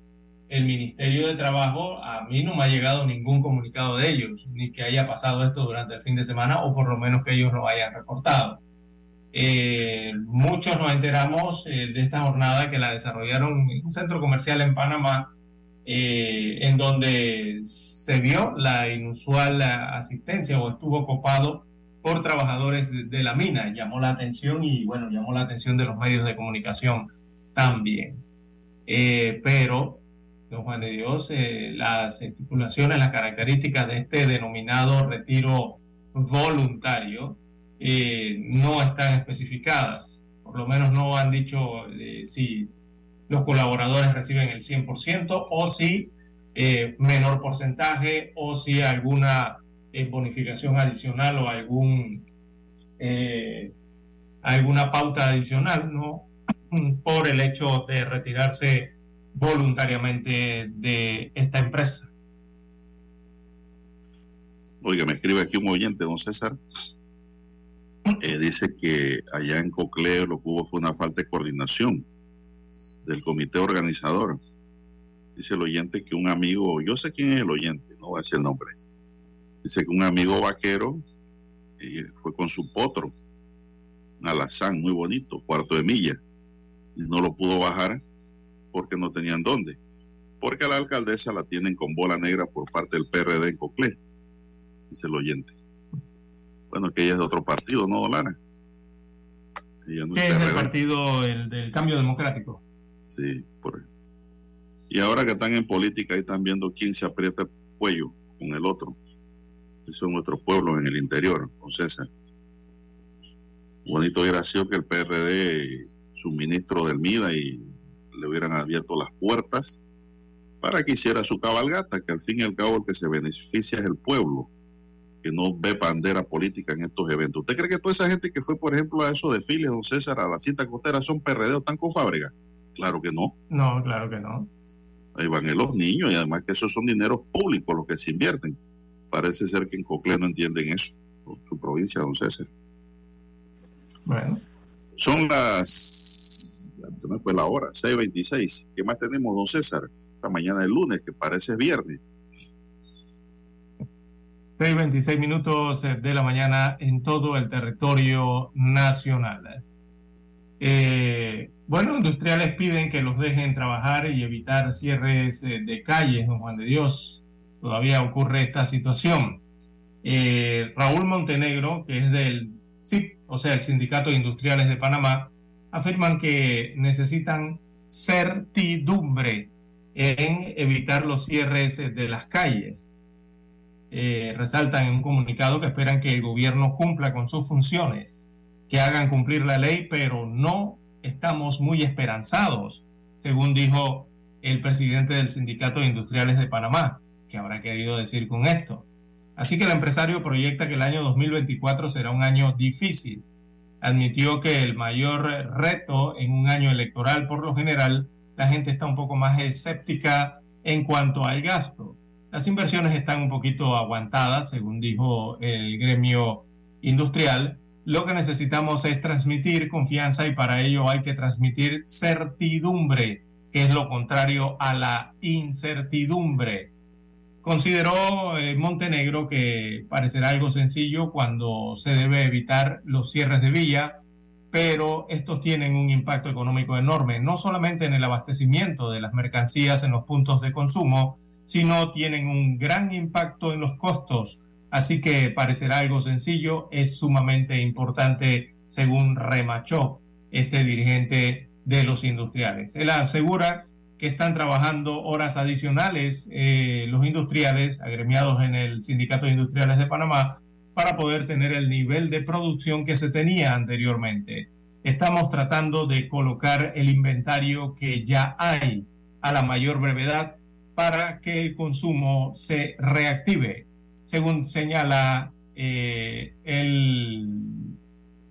El Ministerio de Trabajo, a mí no me ha llegado ningún comunicado de ellos, ni que haya pasado esto durante el fin de semana, o por lo menos que ellos lo hayan reportado. Eh, muchos nos enteramos eh, de esta jornada que la desarrollaron un centro comercial en Panamá, eh, en donde se vio la inusual asistencia o estuvo copado por trabajadores de, la mina. Llamó la atención y bueno, llamó la atención de los medios de comunicación también. pero, don Juan de Dios, las estipulaciones, las características de este denominado retiro voluntario, eh, no están especificadas. Por lo menos no han dicho eh, si los colaboradores reciben el 100% o si eh, menor porcentaje o si alguna bonificación adicional o algún alguna pauta adicional, ¿no? Por el hecho de retirarse voluntariamente de esta empresa. Oiga, me escribe aquí un oyente, don César, eh, dice que allá en Cocleo lo que hubo fue una falta de coordinación del comité organizador. Dice el oyente que un amigo, yo sé quién es el oyente, no voy a decir el nombre. Dice que un amigo vaquero eh, fue con su potro, un alazán muy bonito, cuarto de milla, y no lo pudo bajar porque no tenían dónde. Porque a la alcaldesa la tienen con bola negra por parte del PRD en Coclé, dice el oyente. Bueno, que ella es de otro partido, ¿no, Lara? ¿Qué es el partido el, del cambio democrático? Sí, por Y ahora que están en política, ahí están viendo quién se aprieta el cuello con el otro. Eso es nuestro pueblo en el interior, con César. Bonito hubiera sido que el PRD, su ministro del MIDA, y le hubieran abierto las puertas para que hiciera su cabalgata, que al fin y al cabo el que se beneficia es el pueblo que no ve bandera política en estos eventos. ¿Usted cree que toda esa gente que fue, por ejemplo, a esos desfiles, don César, a la cinta costera, son PRD o están con fábrica? Claro que no. No, claro que no. Ahí van los niños y además que esos son dineros públicos los que se invierten. Parece ser que en Cocle no entienden eso, su provincia, don César. Bueno. Son las, se me fue la hora, 6.26. ¿Qué más tenemos, don César? Esta mañana es lunes, que parece viernes. 6.26 minutos eh, de la mañana en todo el territorio nacional. Eh, bueno, industriales piden que los dejen trabajar y evitar cierres eh, de calles, don Juan de Dios. Todavía ocurre esta situación. Raúl Montenegro, que es del CIP, o sea, el Sindicato de Industriales de Panamá, afirman que necesitan certidumbre en evitar los cierres de las calles eh, resaltan en un comunicado que esperan que el gobierno cumpla con sus funciones, que hagan cumplir la ley, pero no estamos muy esperanzados, según dijo el presidente del Sindicato de Industriales de Panamá, que habrá querido decir con esto. Así que el empresario proyecta que el año 2024 será un año difícil. Admitió que el mayor reto en un año electoral, por lo general, la gente está un poco más escéptica en cuanto al gasto. Las inversiones están un poquito aguantadas, según dijo el gremio industrial. Lo que necesitamos es transmitir confianza y para ello hay que transmitir certidumbre, que es lo contrario a la incertidumbre. Consideró eh, Montenegro que parecerá algo sencillo cuando se debe evitar los cierres de vía, pero estos tienen un impacto económico enorme, no solamente en el abastecimiento de las mercancías en los puntos de consumo, sino tienen un gran impacto en los costos. Así que parecerá algo sencillo, es sumamente importante, según remachó este dirigente de los industriales. Él asegura que están trabajando horas adicionales eh, los industriales agremiados en el Sindicato de Industriales de Panamá para poder tener el nivel de producción que se tenía anteriormente. Estamos tratando de colocar el inventario que ya hay a la mayor brevedad para que el consumo se reactive, según señala eh, el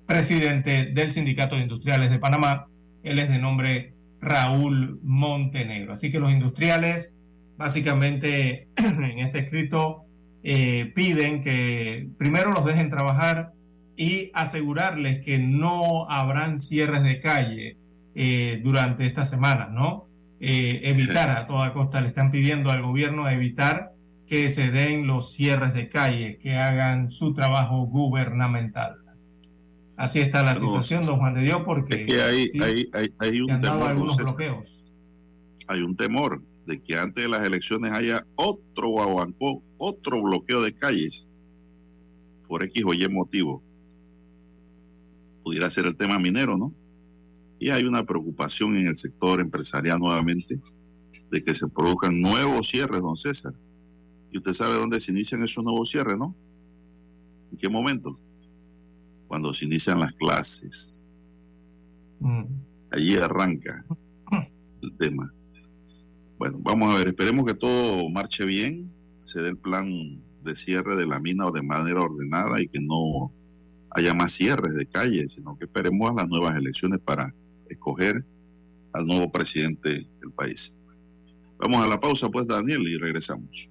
presidente del Sindicato de Industriales de Panamá. Él es de nombre Raúl Montenegro. Así que los industriales, básicamente en este escrito, eh, piden que primero los dejen trabajar y asegurarles que no habrán cierres de calle eh, durante esta semana, ¿no? Eh, evitar a toda costa, le están pidiendo al gobierno evitar que se den los cierres de calle, que hagan su trabajo gubernamental. Así está la situación, don Juan de Dios, porque hay, hay, un temor, algunos bloqueos. Hay un temor de que antes de las elecciones haya otro guaguancó, otro bloqueo de calles por X o Y motivo. Pudiera ser el tema minero, ¿no? Y hay una preocupación en el sector empresarial nuevamente de que se produzcan nuevos cierres, don César. Y usted sabe dónde se inician esos nuevos cierres, ¿no? ¿En qué momento? Cuando se inician las clases. Mm. Allí arranca el tema. Bueno, vamos a ver, esperemos que todo marche bien, se dé el plan de cierre de la mina o de manera ordenada y que no haya más cierres de calles, sino que esperemos a las nuevas elecciones para escoger al nuevo presidente del país. Vamos a la pausa, pues, Daniel, y regresamos.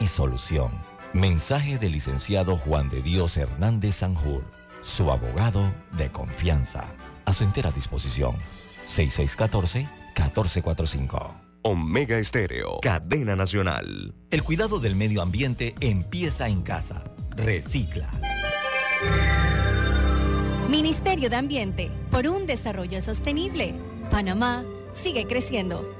y solución. Mensaje del licenciado Juan de Dios Hernández Sanjur, su abogado de confianza. A su entera disposición. 6614 1445. Omega Estéreo, cadena nacional. El cuidado del medio ambiente empieza en casa. Recicla. Ministerio de Ambiente, por un desarrollo sostenible. Panamá sigue creciendo.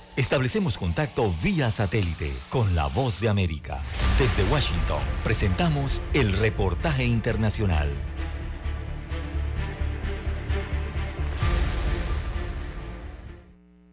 establecemos contacto vía satélite con la voz de América. Desde Washington, presentamos el reportaje internacional.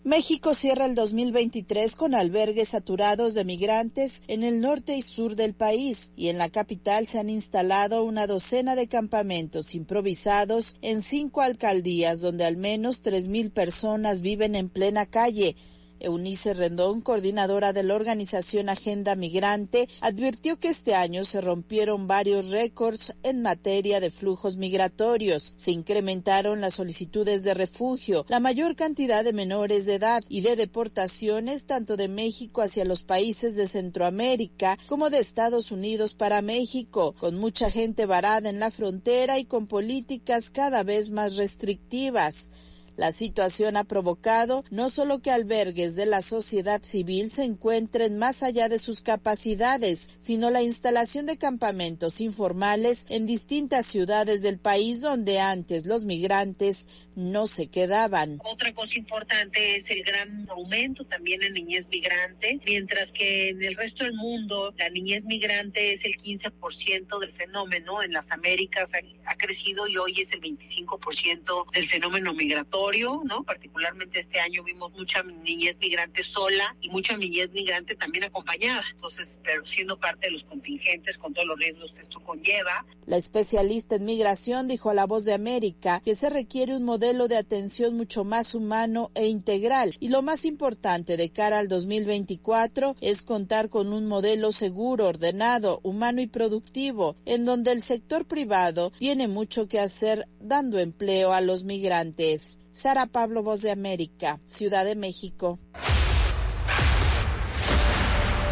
México cierra el 2023 con albergues saturados de migrantes en el norte y sur del país y en la capital se han instalado una docena de campamentos improvisados en cinco alcaldías donde al menos 3.000 personas viven en plena calle Eunice Rendón, coordinadora de la organización Agenda Migrante, advirtió que este año se rompieron varios récords en materia de flujos migratorios. Se incrementaron las solicitudes de refugio, la mayor cantidad de menores de edad y de deportaciones tanto de México hacia los países de Centroamérica como de Estados Unidos para México, con mucha gente varada en la frontera y con políticas cada vez más restrictivas. La situación ha provocado no solo que albergues de la sociedad civil se encuentren más allá de sus capacidades, sino la instalación de campamentos informales en distintas ciudades del país donde antes los migrantes no se quedaban. Otra cosa importante es el gran aumento también en niñez migrante, mientras que en el resto del mundo la niñez migrante es el 15% del fenómeno, en las Américas ha, ha crecido y hoy es el 25% del fenómeno migratorio, ¿no? Particularmente este año vimos mucha niñez migrante sola y mucha niñez migrante también acompañada, entonces, pero siendo parte de los contingentes con todos los riesgos que esto conlleva. La especialista en migración dijo a La Voz de América que se requiere un modelo de atención mucho más humano e integral y lo más importante de cara al 2024 es contar con un modelo seguro, ordenado, humano y productivo, en donde el sector privado tiene mucho que hacer dando empleo a los migrantes. Sara Pablo, Voz de América, Ciudad de México.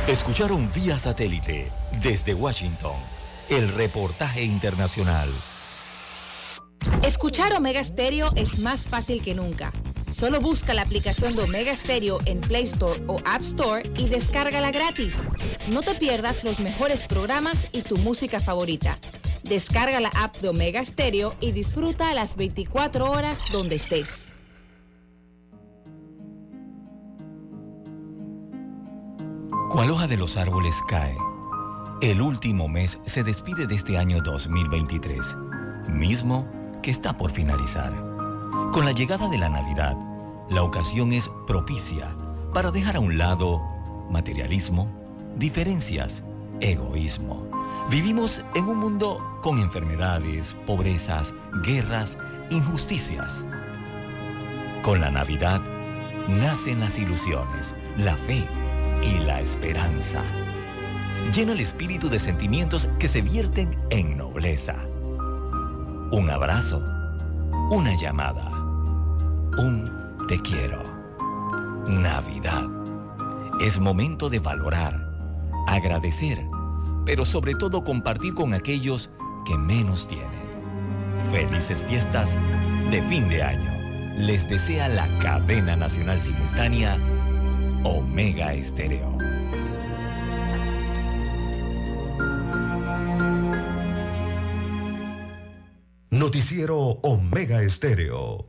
Escucharon vía satélite desde Washington el reportaje internacional. Escuchar Omega Stereo es más fácil que nunca. Solo busca la aplicación de Omega Stereo en Play Store o App Store y descárgala gratis. No te pierdas los mejores programas y tu música favorita. Descarga la app de Omega Stereo y disfruta las 24 horas donde estés. Cual hoja de los árboles cae. El último mes se despide de este año 2023, mismo que está por finalizar. Con la llegada de la Navidad, la ocasión es propicia para dejar a un lado materialismo, diferencias, egoísmo. Vivimos en un mundo con enfermedades, pobrezas, guerras, injusticias. Con la Navidad nacen las ilusiones, la fe y la esperanza. Llena el espíritu de sentimientos que se vierten en nobleza. Un abrazo, una llamada, un te quiero. Navidad. Es momento de valorar, agradecer, pero sobre todo compartir con aquellos que menos tienen. Felices fiestas de fin de año. Les desea la cadena nacional simultánea Omega Estéreo. Noticiero Omega Estéreo.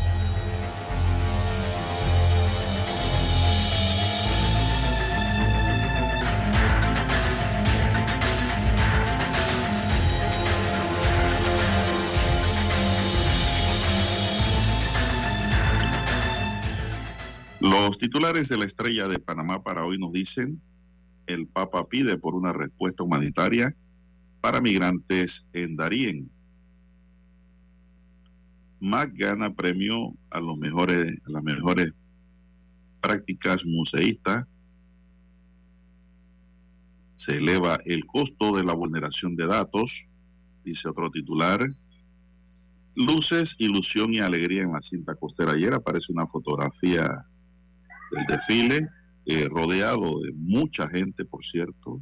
Los titulares de la estrella de Panamá para hoy nos dicen, el Papa pide por una respuesta humanitaria para migrantes en Darién. MAC gana premio a, los mejores, a las mejores prácticas museístas. Se eleva el costo de la vulneración de datos, dice otro titular. Luces, ilusión y alegría en la cinta costera. Ayer aparece una fotografía del desfile, eh, rodeado de mucha gente, por cierto.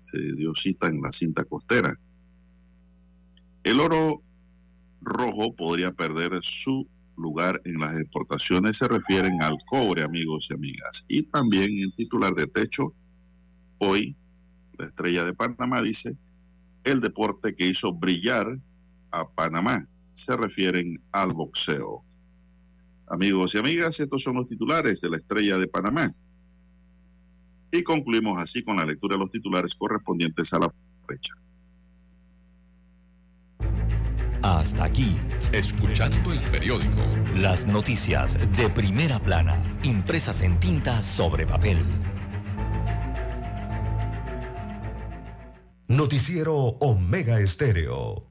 Se dio cita en la cinta costera. El oro rojo podría perder su lugar en las exportaciones. Se refieren al cobre, amigos y amigas. Y también en titular de techo, hoy, la estrella de Panamá dice, el deporte que hizo brillar a Panamá. Se refieren al boxeo. Amigos y amigas, estos son los titulares de la estrella de Panamá. Y concluimos así con la lectura de los titulares correspondientes a la fecha. Hasta aquí. Escuchando el periódico. Las noticias de primera plana, impresas en tinta sobre papel. Noticiero Omega Estéreo.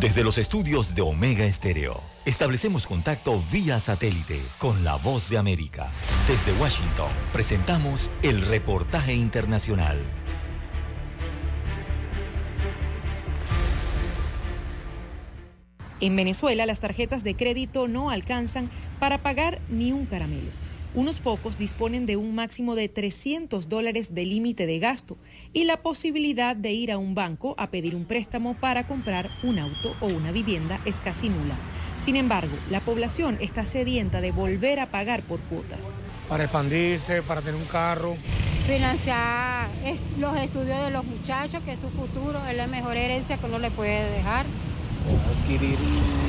Desde los estudios de Omega Estéreo, establecemos contacto vía satélite con la voz de América. Desde Washington, presentamos el reportaje internacional. En Venezuela las tarjetas de crédito no alcanzan para pagar ni un caramelo. Unos pocos disponen de un máximo de 300 dólares de límite de gasto y la posibilidad de ir a un banco a pedir un préstamo para comprar un auto o una vivienda es casi nula. Sin embargo, la población está sedienta de volver a pagar por cuotas. Para expandirse, para tener un carro. Financiar los estudios de los muchachos, que es su futuro, es la mejor herencia que uno le puede dejar. Adquirir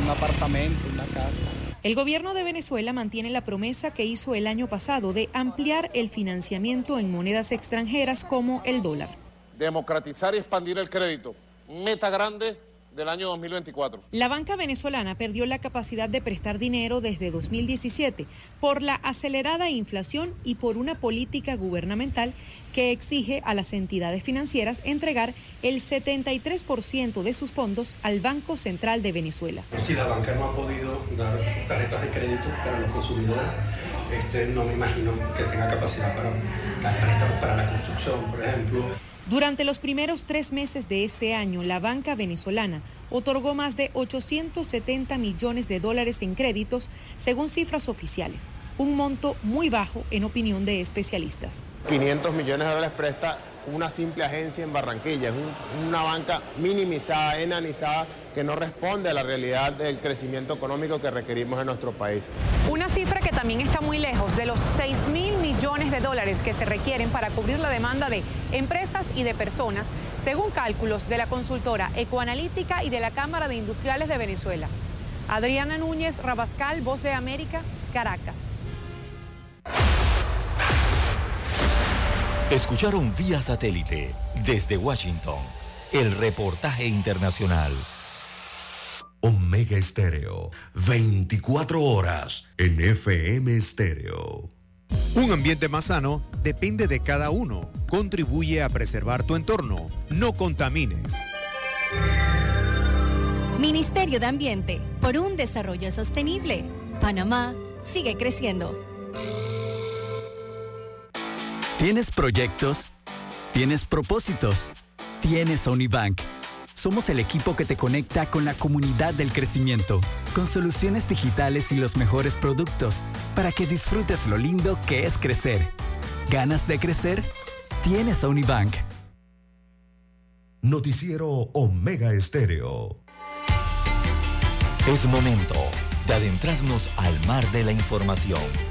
un apartamento, una casa. El gobierno de Venezuela mantiene la promesa que hizo el año pasado de ampliar el financiamiento en monedas extranjeras como el dólar. Democratizar y expandir el crédito. Meta grande del año 2024. La banca venezolana perdió la capacidad de prestar dinero desde 2017 por la acelerada inflación y por una política gubernamental que exige a las entidades financieras entregar el 73% de sus fondos al Banco Central de Venezuela. Si la banca no ha podido dar tarjetas de crédito para los consumidores, este, no me imagino que tenga capacidad para dar préstamos para la construcción, por ejemplo. Durante los primeros tres meses de este año, la banca venezolana otorgó más de 870 millones de dólares en créditos, según cifras oficiales, un monto muy bajo en opinión de especialistas. 500 millones de dólares presta una simple agencia en Barranquilla, es una banca minimizada, enanizada, que no responde a la realidad del crecimiento económico que requerimos en nuestro país. Una cifra que también está muy lejos de los 6 mil millones de dólares que se requieren para cubrir la demanda de empresas y de personas, según cálculos de la consultora Ecoanalítica y de la Cámara de Industriales de Venezuela. Adriana Núñez Rabascal, Voz de América, Caracas. Escucharon vía satélite desde Washington el reportaje internacional. Omega Estéreo, 24 horas en FM Estéreo. Un ambiente más sano depende de cada uno. Contribuye a preservar tu entorno. No contamines. Ministerio de Ambiente, por un desarrollo sostenible. Panamá sigue creciendo. ¿Tienes proyectos? ¿Tienes propósitos? Tienes Unibank. Somos el equipo que te conecta con la comunidad del crecimiento, con soluciones digitales y los mejores productos, para que disfrutes lo lindo que es crecer. ¿Ganas de crecer? Tienes Unibank. Noticiero Omega Estéreo. Es momento de adentrarnos al mar de la información.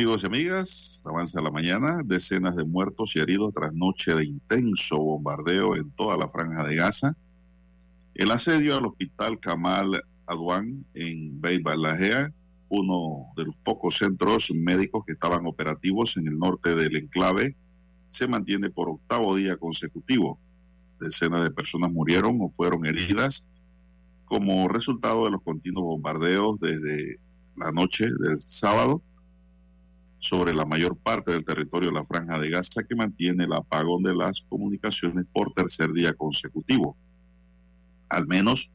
Amigos y amigas, avanza la mañana, decenas de muertos y heridos tras noche de intenso bombardeo en toda la franja de Gaza. El asedio al hospital Kamal Adwan en Beit Balajea, uno de los pocos centros médicos que estaban operativos en el norte del enclave, se mantiene por octavo día consecutivo. Decenas de personas murieron o fueron heridas como resultado de los continuos bombardeos desde la noche del sábado sobre la mayor parte del territorio de la Franja de Gaza que mantiene el apagón de las comunicaciones por tercer día consecutivo. Al menos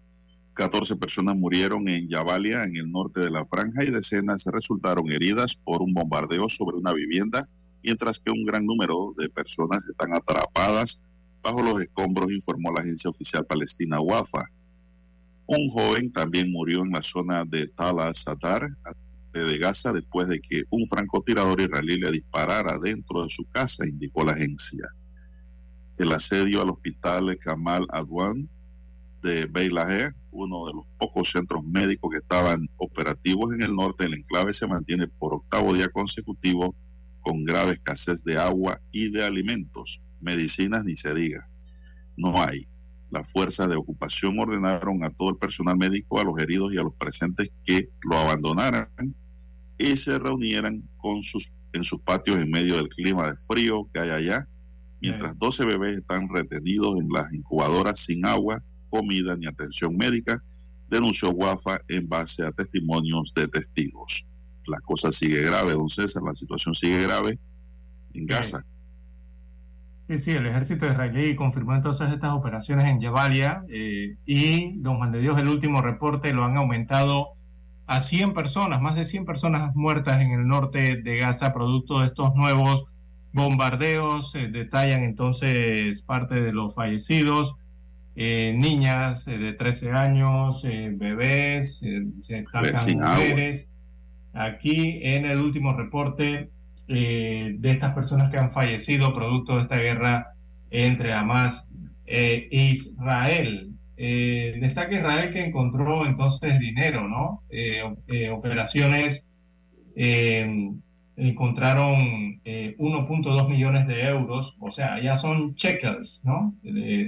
14 personas murieron en Yabalia, en el norte de la Franja, y decenas resultaron heridas por un bombardeo sobre una vivienda, mientras que un gran número de personas están atrapadas bajo los escombros, informó la agencia oficial palestina WAFA. Un joven también murió en la zona de Tal al-Sadar, de Gaza después de que un francotirador israelí le disparara dentro de su casa, indicó la agencia. El asedio al hospital Kamal Adwan de Beilaje, uno de los pocos centros médicos que estaban operativos en el norte del enclave, se mantiene por octavo día consecutivo con grave escasez de agua y de alimentos, medicinas ni se diga. No hay. Las fuerzas de ocupación ordenaron a todo el personal médico, a los heridos y a los presentes que lo abandonaran y se reunieran con sus, en sus patios en medio del clima de frío que hay allá, mientras 12 bebés están retenidos en las incubadoras sin agua, comida ni atención médica, denunció Guafa en base a testimonios de testigos. La cosa sigue grave, don César, la situación sigue grave en Gaza. Sí, sí, el ejército israelí confirmó entonces estas operaciones en Jabalia eh, y, don Juan de Dios, el último reporte lo han aumentado a 100 personas, más de 100 personas muertas en el norte de Gaza, producto de estos nuevos bombardeos. Se detallan entonces parte de los fallecidos, eh, niñas eh, de 13 años, eh, bebés, se mujeres. Aquí en el último reporte de estas personas que han fallecido producto de esta guerra entre Hamas e Israel. Eh, destaca Israel que encontró entonces dinero, ¿no? Eh, eh, operaciones eh, encontraron 1.2 millones de euros, o sea, ya son shekels, ¿no?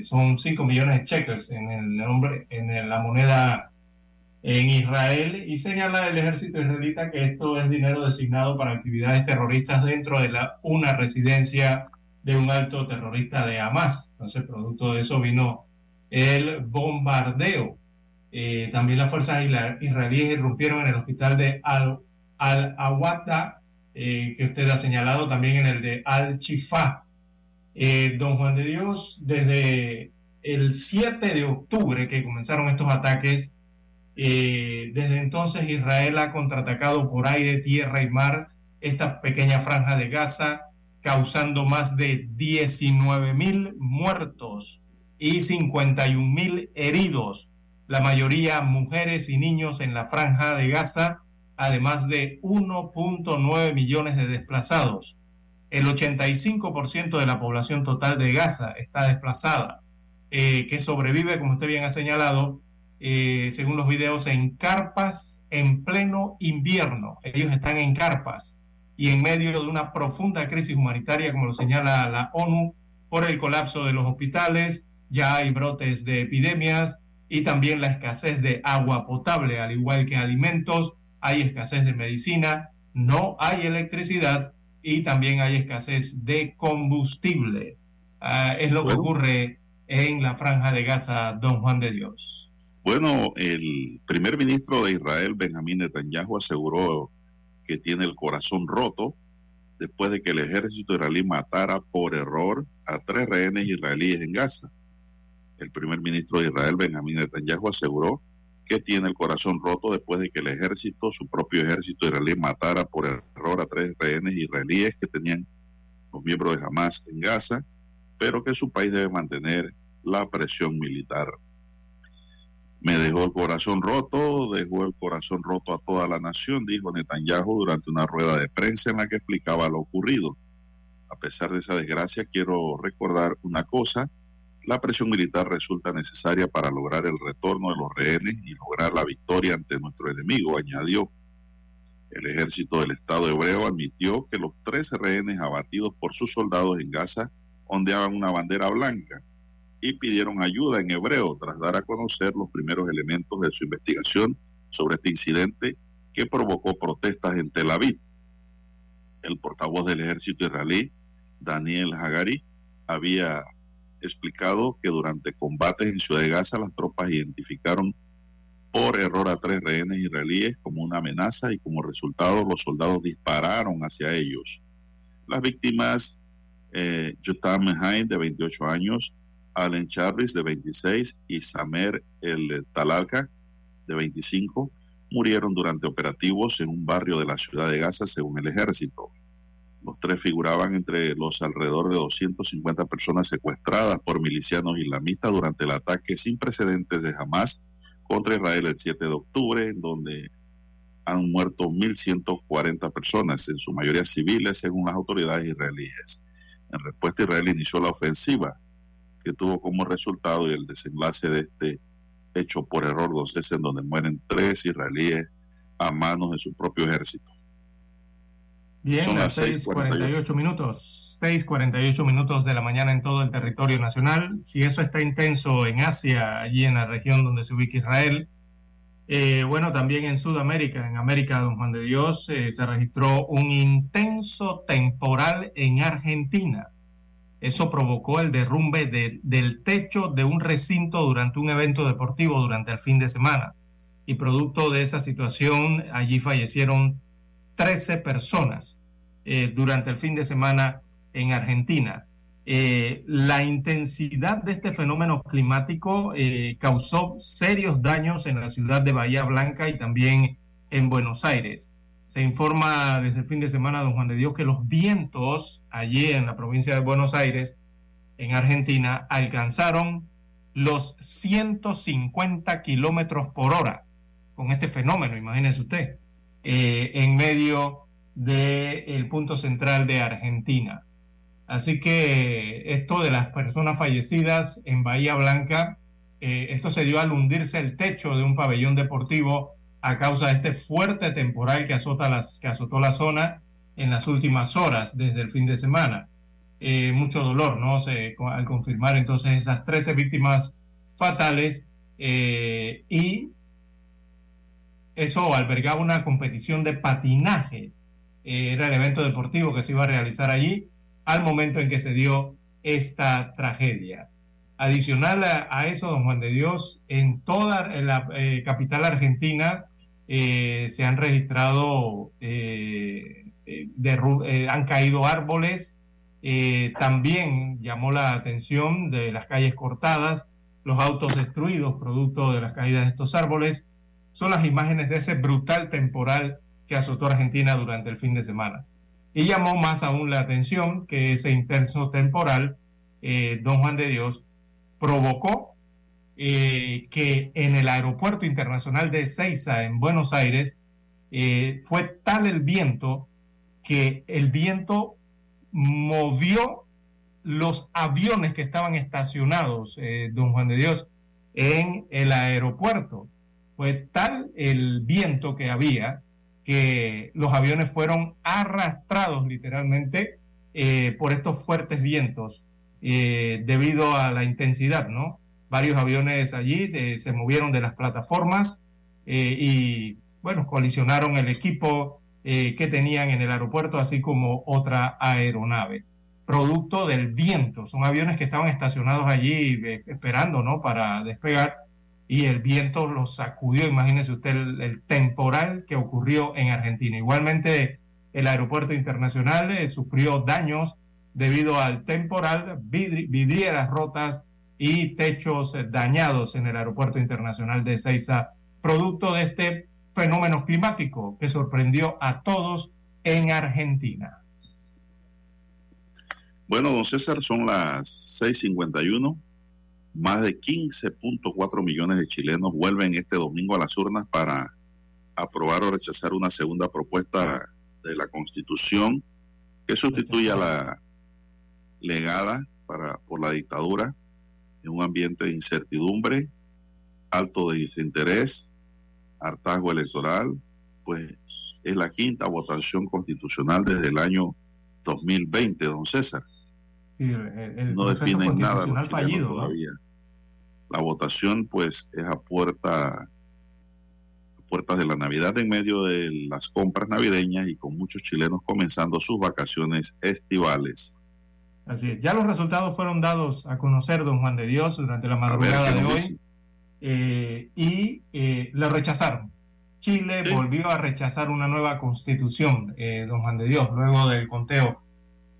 son 5 millones de shekels en el nombre, en la moneda en Israel y señala el ejército israelita que esto es dinero designado para actividades terroristas dentro de la, una residencia de un alto terrorista de Hamas. Entonces, producto de eso vino el bombardeo. Eh, también las fuerzas israelíes irrumpieron en el hospital de Al-Awata, eh, que usted ha señalado, también en el de Al-Chifa. Eh, don Juan de Dios, desde el 7 de octubre que comenzaron estos ataques, desde entonces Israel ha contraatacado por aire, tierra y mar esta pequeña franja de Gaza, causando más de 19 mil muertos y 51 mil heridos, la mayoría mujeres y niños en la franja de Gaza, además de 1.9 millones de desplazados. El 85% de la población total de Gaza está desplazada, eh, que sobrevive, como usted bien ha señalado, eh, según los videos, en carpas en pleno invierno. Ellos están en carpas y en medio de una profunda crisis humanitaria, como lo señala la ONU, por el colapso de los hospitales, ya hay brotes de epidemias y también la escasez de agua potable, al igual que alimentos, hay escasez de medicina, no hay electricidad y también hay escasez de combustible. Ah, es lo que ocurre en la franja de Gaza, don Juan de Dios. Bueno, el primer ministro de Israel, Benjamín Netanyahu, aseguró que tiene el corazón roto después de que el ejército israelí matara por error a tres rehenes israelíes en Gaza. El primer ministro de Israel, Benjamín Netanyahu, aseguró que tiene el corazón roto después de que el ejército, su propio ejército israelí, matara por error a tres rehenes israelíes que tenían los miembros de Hamas en Gaza, pero que su país debe mantener la presión militar. Me dejó el corazón roto, dejó el corazón roto a toda la nación, dijo Netanyahu durante una rueda de prensa en la que explicaba lo ocurrido. A pesar de esa desgracia, quiero recordar una cosa, la presión militar resulta necesaria para lograr el retorno de los rehenes y lograr la victoria ante nuestro enemigo, añadió. El ejército del Estado hebreo admitió que los 13 rehenes abatidos por sus soldados en Gaza ondeaban una bandera blanca y pidieron ayuda en hebreo tras dar a conocer los primeros elementos de su investigación sobre este incidente que provocó protestas en Tel Aviv. El portavoz del ejército israelí, Daniel Hagari, había explicado que durante combates en Ciudad de Gaza las tropas identificaron por error a tres rehenes israelíes como una amenaza y como resultado los soldados dispararon hacia ellos. Las víctimas, eh, Jotam de 28 años, Allen Charles, de 26, y Samer El Talalka, de 25, murieron durante operativos en un barrio de la ciudad de Gaza, según el ejército. Los tres figuraban entre los alrededor de 250 personas secuestradas por milicianos islamistas durante el ataque sin precedentes de Hamas contra Israel el 7 de octubre, en donde han muerto 1.140 personas, en su mayoría civiles, según las autoridades israelíes. En respuesta, Israel inició la ofensiva, que tuvo como resultado el desenlace de este hecho por error, don en donde mueren tres israelíes a manos de su propio ejército. Bien, Son las las 6:48 minutos. 6:48 minutos de la mañana en todo el territorio nacional. Si eso está intenso en Asia, allí en la región donde se ubica Israel, eh, bueno, también en Sudamérica, en América, don Juan de Dios, eh, se registró un intenso temporal en Argentina. Eso provocó el derrumbe de- del techo de un recinto durante un evento deportivo durante el fin de semana. Y producto de esa situación, allí fallecieron 13 personas eh, durante el fin de semana en Argentina. Eh, la intensidad de este fenómeno climático eh, causó serios daños en la ciudad de Bahía Blanca y también en Buenos Aires. Se informa desde el fin de semana, don Juan de Dios, que los vientos allí en la provincia de Buenos Aires, en Argentina, alcanzaron los 150 kilómetros por hora con este fenómeno, imagínese usted, eh, en medio del punto central de Argentina. Así que esto de las personas fallecidas en Bahía Blanca, eh, esto se dio al hundirse el techo de un pabellón deportivo a causa de este fuerte temporal que, azota las, que azotó la zona en las últimas horas desde el fin de semana. Eh, mucho dolor, ¿no? Se, al confirmar entonces esas 13 víctimas fatales eh, y eso albergaba una competición de patinaje. Eh, era el evento deportivo que se iba a realizar allí al momento en que se dio esta tragedia. Adicional a, eso, don Juan de Dios, en toda la eh, capital argentina eh, se han registrado, han caído árboles, también llamó la atención de las calles cortadas, los autos destruidos producto de las caídas de estos árboles, son las imágenes de ese brutal temporal que azotó Argentina durante el fin de semana. Y llamó más aún la atención que ese intenso temporal, eh, don Juan de Dios, provocó eh, que en el aeropuerto internacional de Ceiza, en Buenos Aires, eh, fue tal el viento que el viento movió los aviones que estaban estacionados, eh, don Juan de Dios, en el aeropuerto. Fue tal el viento que había que los aviones fueron arrastrados literalmente eh, por estos fuertes vientos eh, debido a la intensidad, ¿no? Varios aviones allí eh, se movieron de las plataformas eh, y, bueno, colisionaron el equipo que tenían en el aeropuerto, así como otra aeronave. Producto del viento, son aviones que estaban estacionados allí esperando, ¿no? Para despegar y el viento los sacudió. Imagínese usted el, el temporal que ocurrió en Argentina. Igualmente, el aeropuerto internacional eh, sufrió daños debido al temporal, vidri- vidrieras rotas y techos dañados en el aeropuerto internacional de Ceiza, producto de este fenómeno climático que sorprendió a todos en Argentina. Bueno, don César, son las 6:51. Más de 15.4 millones de chilenos vuelven este domingo a las urnas para aprobar o rechazar una segunda propuesta de la Constitución que sustituye a la legada para, por la dictadura en un ambiente de incertidumbre, alto de desinterés, hartazgo electoral, pues es la quinta votación constitucional desde el año 2020, don César Y el- el no definen nada los fallido, ¿no? La votación, pues, es a puerta puertas de la Navidad en medio de las compras navideñas y con muchos chilenos comenzando sus vacaciones estivales. Así es. Ya los resultados fueron dados a conocer, don Juan de Dios, durante la madrugada de hoy eh, y eh, lo rechazaron. Chile volvió a rechazar una nueva constitución, eh, don Juan de Dios, luego del conteo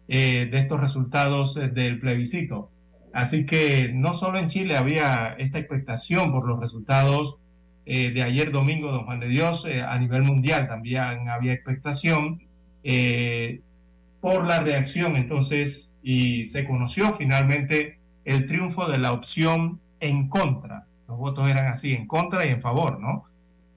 eh, de estos resultados eh, del plebiscito. Así que no solo en Chile había esta expectación por los resultados eh, de ayer domingo, don Juan de Dios, eh, a nivel mundial también había expectación eh, por la reacción entonces y se conoció finalmente el triunfo de la opción en contra. Los votos eran así, en contra y en favor, ¿no?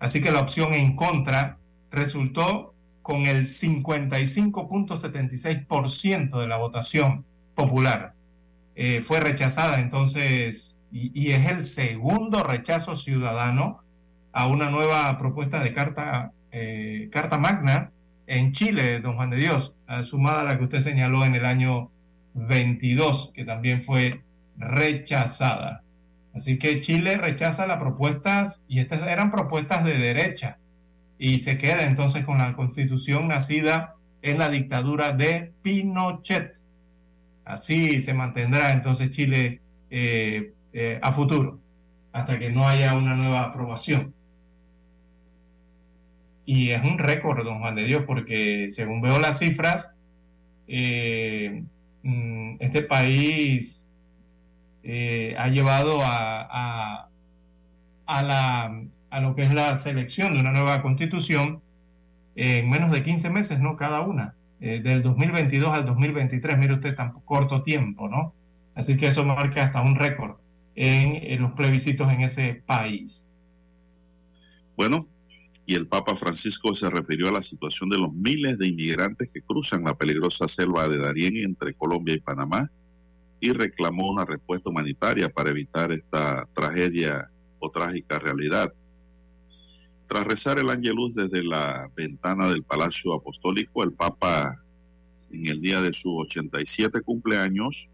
Así que la opción en contra resultó con el 55.76% de la votación popular. Eh, fue rechazada entonces y, es el segundo rechazo ciudadano a una nueva propuesta de carta, eh, carta magna en Chile, don Juan de Dios, sumada a la que usted señaló en el año 22, que también fue rechazada. Así que Chile rechaza las propuestas, y estas eran propuestas de derecha, y se queda entonces con la constitución nacida en la dictadura de Pinochet. Así se mantendrá entonces Chile eh, eh, a futuro, hasta que no haya una nueva aprobación. Y es un récord, don Juan de Dios, porque según veo las cifras, eh, mm, este país ha llevado a, a, a, la, a lo que es la selección de una nueva constitución en menos de 15 meses, ¿no? Cada una, eh, del 2022 al 2023, mire usted, tan corto tiempo, ¿no? Así que eso marca hasta un récord en, en los plebiscitos en ese país. Bueno, y el Papa Francisco se refirió a la situación de los miles de inmigrantes que cruzan la peligrosa selva de Darién entre Colombia y Panamá y reclamó una respuesta humanitaria para evitar esta tragedia o trágica realidad. Tras rezar el ángelus desde la ventana del Palacio Apostólico, el Papa, en el día de su 87 cumpleaños,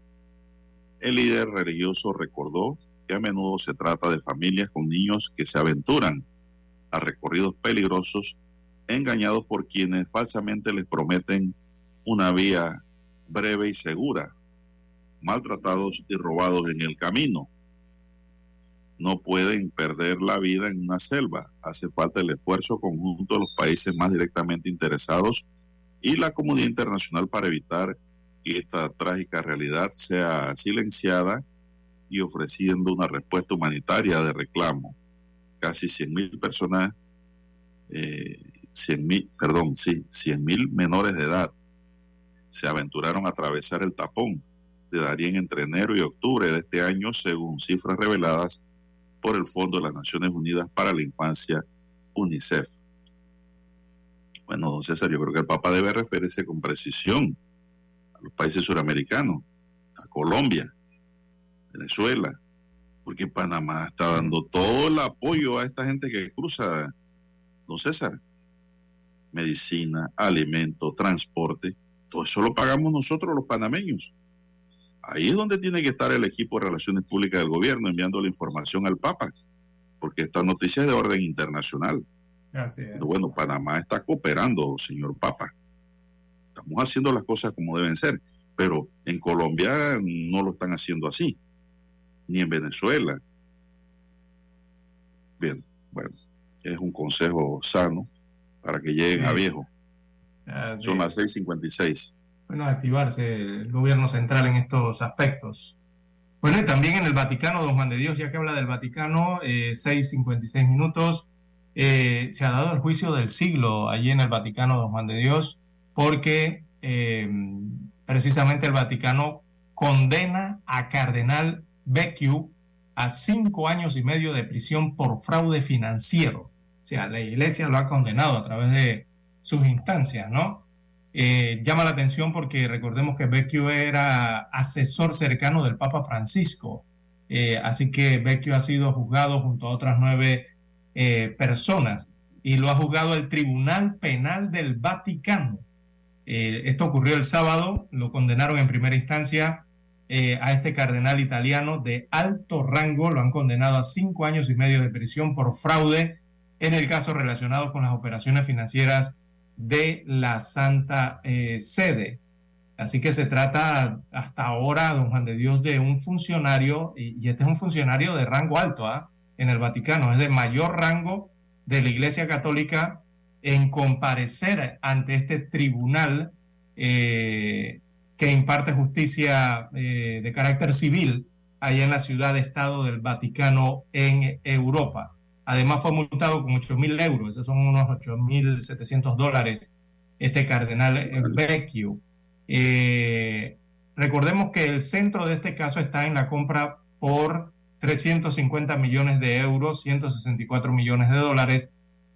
el líder religioso recordó que a menudo se trata de familias con niños que se aventuran a recorridos peligrosos, engañados por quienes falsamente les prometen una vía breve y segura, maltratados y robados en el camino. No pueden perder la vida en una selva. Hace falta el esfuerzo conjunto de los países más directamente interesados y la comunidad internacional para evitar que esta trágica realidad sea silenciada y ofreciendo una respuesta humanitaria de reclamo casi 100 mil personas, eh, 100 mil, perdón, sí, 100 mil menores de edad se aventuraron a atravesar el tapón de Darien entre enero y octubre de este año, según cifras reveladas por el Fondo de las Naciones Unidas para la Infancia, UNICEF. Bueno, don César, yo creo que el Papa debe referirse con precisión a los países suramericanos, a Colombia, Venezuela, porque Panamá está dando todo el apoyo a esta gente que cruza, don César. Medicina, alimento, transporte, todo eso lo pagamos nosotros los panameños. Ahí es donde tiene que estar el equipo de relaciones públicas del gobierno enviando la información al Papa, porque esta noticia es de orden internacional. Pero bueno, Panamá está cooperando, señor Papa. Estamos haciendo las cosas como deben ser, pero en Colombia no lo están haciendo así ni en Venezuela. Bien, bueno, es un consejo sano para que lleguen a viejo. Son las 6:56. Bueno, activarse el gobierno central en estos aspectos. Bueno, y también en el Vaticano, don Juan de Dios, ya que habla del Vaticano, eh, 6.56 minutos, eh, se ha dado el juicio del siglo allí en el Vaticano, don Juan de Dios, porque eh, precisamente el Vaticano condena a Cardenal Becciu a cinco años y medio de prisión por fraude financiero. O sea, la iglesia lo ha condenado a través de sus instancias, ¿no? Eh, llama la atención porque recordemos que Becchio era asesor cercano del Papa Francisco. Eh, así que Becchio ha sido juzgado junto a otras nueve eh, personas y lo ha juzgado el Tribunal Penal del Vaticano. Esto ocurrió el sábado, lo condenaron en primera instancia a este cardenal italiano de alto rango, lo han condenado a cinco años y medio de prisión por fraude en el caso relacionado con las operaciones financieras de la Santa eh, Sede. Así que se trata hasta ahora, don Juan de Dios, de un funcionario, y, este es un funcionario de rango alto ¿ah? en el Vaticano, es de mayor rango de la Iglesia Católica en comparecer ante este tribunal eh, que imparte justicia eh, de carácter civil allá en la ciudad-estado del Vaticano en Europa. Además fue multado con 8 mil euros, esos son unos 8 mil 700 dólares, este cardenal Vecchio. Eh, recordemos que el centro de este caso está en la compra por 350 millones de euros, 164 millones de dólares,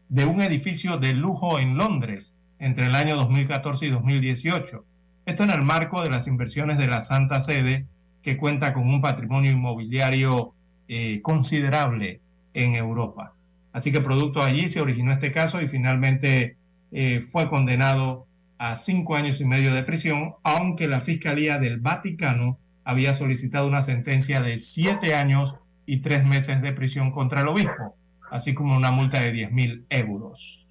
de un edificio de lujo en Londres entre el año 2014 y 2018. Esto en el marco de las inversiones de la Santa Sede, que cuenta con un patrimonio inmobiliario eh, considerable en Europa. Así que producto allí se originó este caso y finalmente eh, fue condenado a cinco años y medio de prisión, aunque la Fiscalía del Vaticano había solicitado una sentencia de siete años y tres meses de prisión contra el obispo, así como una multa de 10 mil euros.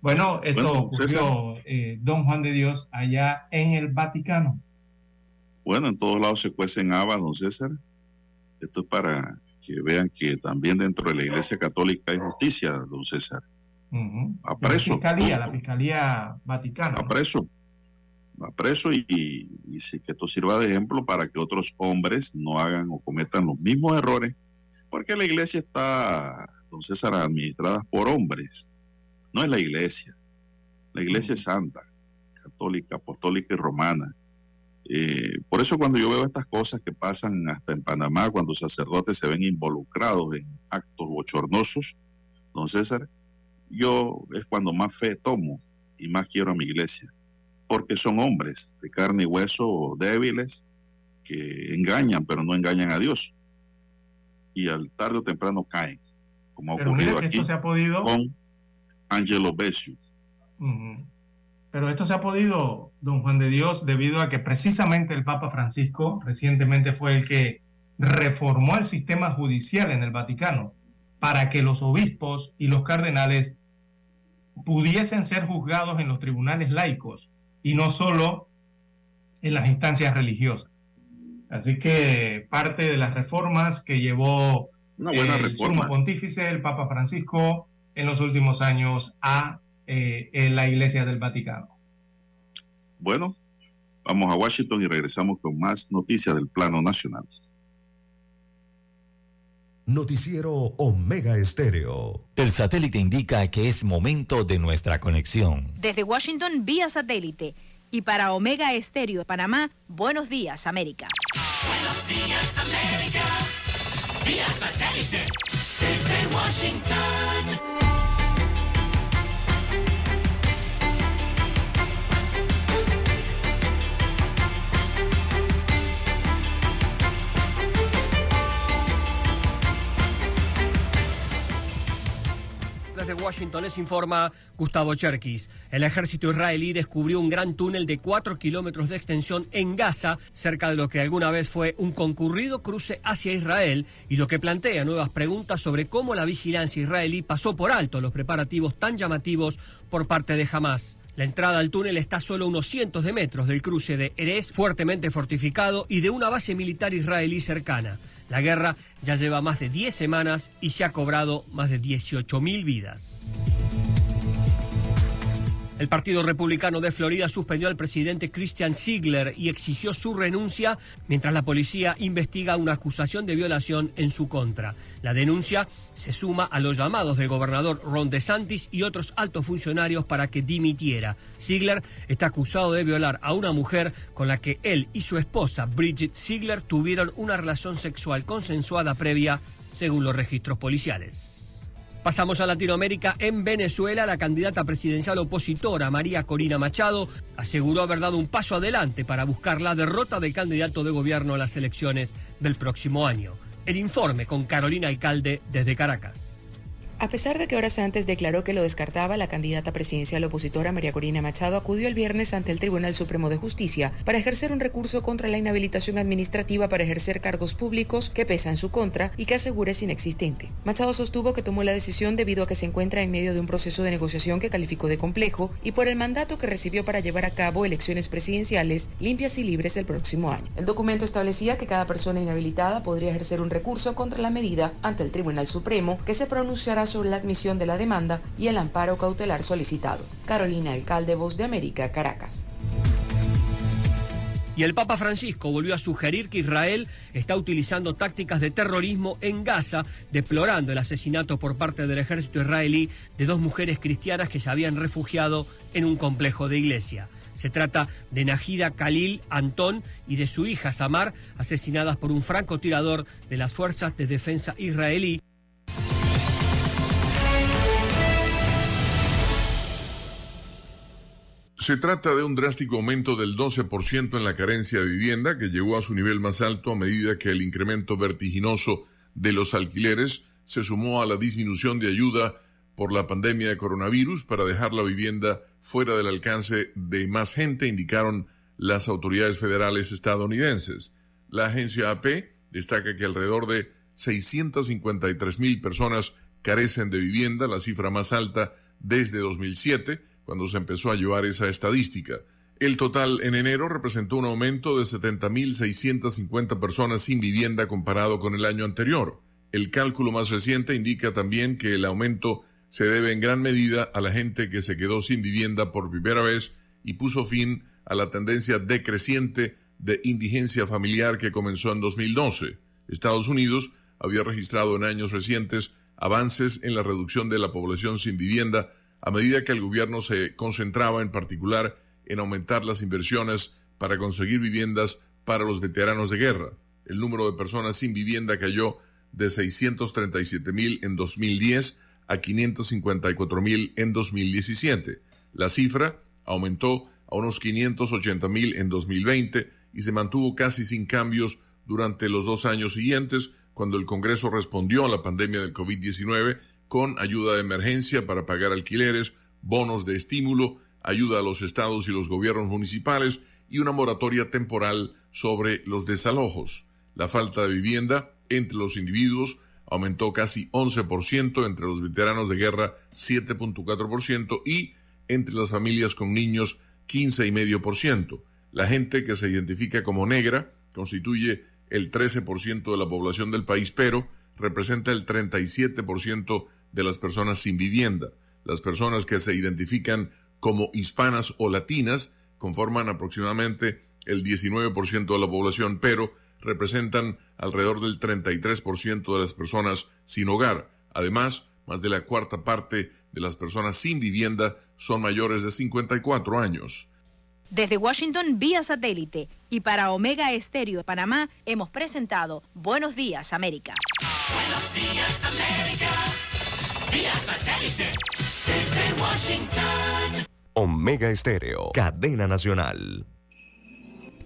Bueno, esto ocurrió, eh, don Juan de Dios, allá en el Vaticano. Bueno, en todos lados se cuecen habas, don César. Esto es para que vean que también dentro de la Iglesia Católica hay justicia, don César. A preso. La Fiscalía, la Fiscalía Vaticana. A preso. A preso y, y, que esto sirva de ejemplo para que otros hombres no hagan o cometan los mismos errores, porque la iglesia está, don César, administrada por hombres. No es la iglesia. La iglesia es santa, católica, apostólica y romana. Eh, por eso cuando yo veo estas cosas que pasan hasta en Panamá, cuando sacerdotes se ven involucrados en actos bochornosos, don César, yo es cuando más fe tomo y más quiero a mi iglesia, porque son hombres de carne y hueso débiles que engañan, pero no engañan a Dios. Y al tarde o temprano caen, como ha ocurrido aquí se ha podido... con Angelo Besio. Pero esto se ha podido, don Juan de Dios, debido a que precisamente el Papa Francisco recientemente fue el que reformó el sistema judicial en el Vaticano para que los obispos y los cardenales pudiesen ser juzgados en los tribunales laicos y no solo en las instancias religiosas. Así que parte de las reformas que llevó el sumo pontífice, el Papa Francisco, en los últimos años a eh, en la Iglesia del Vaticano. Bueno, vamos a Washington y regresamos con más noticias del plano nacional. Noticiero Omega Estéreo. El satélite indica que es momento de nuestra conexión. Desde Washington, vía satélite. Y para Omega Estéreo de Panamá, buenos días, América. Buenos días, América. Vía satélite. Desde Washington. Washington les informa Gustavo Cherkis. El ejército israelí descubrió un gran túnel de 4 kilómetros de extensión en Gaza, cerca de lo que alguna vez fue un concurrido cruce hacia Israel, y lo que plantea nuevas preguntas sobre cómo la vigilancia israelí pasó por alto los preparativos tan llamativos por parte de Hamas. La entrada al túnel está a solo unos cientos de metros del cruce de Erez, fuertemente fortificado, y de una base militar israelí cercana. La guerra ya lleva más de 10 semanas y se ha cobrado más de 18.000 vidas. El Partido Republicano de Florida suspendió al presidente Christian Ziegler y exigió su renuncia mientras la policía investiga una acusación de violación en su contra. La denuncia se suma a los llamados del gobernador Ron DeSantis y otros altos funcionarios para que dimitiera. Ziegler está acusado de violar a una mujer con la que él y su esposa Bridget Ziegler tuvieron una relación sexual consensuada previa, según los registros policiales. Pasamos a Latinoamérica. En Venezuela, la candidata presidencial opositora María Corina Machado aseguró haber dado un paso adelante para buscar la derrota del candidato de gobierno a las elecciones del próximo año. El informe con Carolina Alcalde desde Caracas. A pesar de que horas antes declaró que lo descartaba, la candidata presidencial opositora María Corina Machado acudió el viernes ante el Tribunal Supremo de Justicia para ejercer un recurso contra la inhabilitación administrativa para ejercer cargos públicos que pesa en su contra y que asegura es inexistente. Machado sostuvo que tomó la decisión debido a que se encuentra en medio de un proceso de negociación que calificó de complejo y por el mandato que recibió para llevar a cabo elecciones presidenciales limpias y libres el próximo año. El documento establecía que cada persona inhabilitada podría ejercer un recurso contra la medida ante el Tribunal Supremo que se pronunciará sobre la admisión de la demanda y el amparo cautelar solicitado. Carolina Alcalde, Voz de América, Caracas. Y el Papa Francisco volvió a sugerir que Israel está utilizando tácticas de terrorismo en Gaza, deplorando el asesinato por parte del ejército israelí de dos mujeres cristianas que se habían refugiado en un complejo de iglesia. Se trata de Najida Khalil Antón y de su hija Samar, asesinadas por un francotirador de las fuerzas de defensa israelí Se trata de un drástico aumento del 12% en la carencia de vivienda que llegó a su nivel más alto a medida que el incremento vertiginoso de los alquileres se sumó a la disminución de ayuda por la pandemia de coronavirus para dejar la vivienda fuera del alcance de más gente, indicaron las autoridades federales estadounidenses. La agencia AP destaca que alrededor de 653 mil personas carecen de vivienda, la cifra más alta desde 2007, cuando se empezó a llevar esa estadística. El total en enero representó un aumento de 70.650 personas sin vivienda comparado con el año anterior. El cálculo más reciente indica también que el aumento se debe en gran medida a la gente que se quedó sin vivienda por primera vez y puso fin a la tendencia decreciente de indigencia familiar que comenzó en 2012. Estados Unidos había registrado en años recientes avances en la reducción de la población sin vivienda a medida que el gobierno se concentraba en particular en aumentar las inversiones para conseguir viviendas para los veteranos de guerra. El número de personas sin vivienda cayó de 637 mil en 2010 a 554 mil en 2017. La cifra aumentó a unos 580 mil en 2020 y se mantuvo casi sin cambios durante los dos años siguientes, cuando el Congreso respondió a la pandemia del COVID-19 con ayuda de emergencia para pagar alquileres, bonos de estímulo, ayuda a los estados y los gobiernos municipales y una moratoria temporal sobre los desalojos. La falta de vivienda entre los individuos aumentó casi 11%, entre los veteranos de guerra 7.4% y entre las familias con niños 15,5%. La gente que se identifica como negra constituye el 13% de la población del país, pero representa el 37% de las personas sin vivienda. Las personas que se identifican como hispanas o latinas conforman aproximadamente el 19% de la población, pero representan alrededor del 33% de las personas sin hogar. Además, más de la cuarta parte de las personas sin vivienda son mayores de 54 años. Desde Washington, vía satélite. Y para Omega Estéreo de Panamá, hemos presentado Buenos Días, América. Buenos Días, América. Vía satélite. Desde Washington. Omega Estéreo, cadena nacional.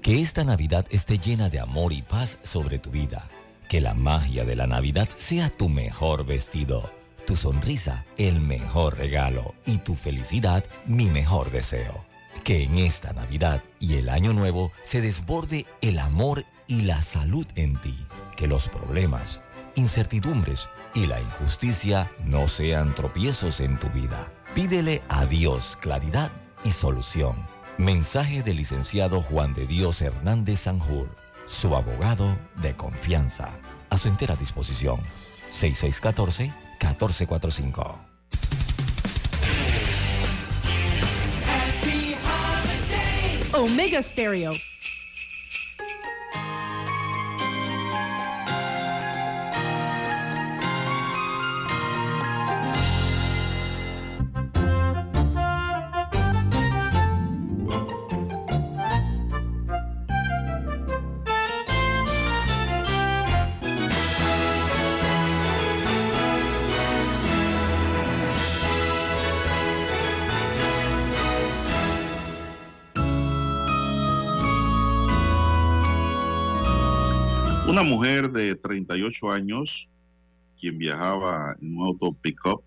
Que esta Navidad esté llena de amor y paz sobre tu vida. Que la magia de la Navidad sea tu mejor vestido, tu sonrisa el mejor regalo y tu felicidad mi mejor deseo. Que en esta Navidad y el Año Nuevo se desborde el amor y la salud en ti. Que los problemas, incertidumbres y la injusticia no sean tropiezos en tu vida. Pídele a Dios claridad y solución. Mensaje del licenciado Juan de Dios Hernández Sanjur, su abogado de confianza. A su entera disposición. 6614-1445. Omega Stereo. Mujer de 38 años, quien viajaba en un auto pick-up,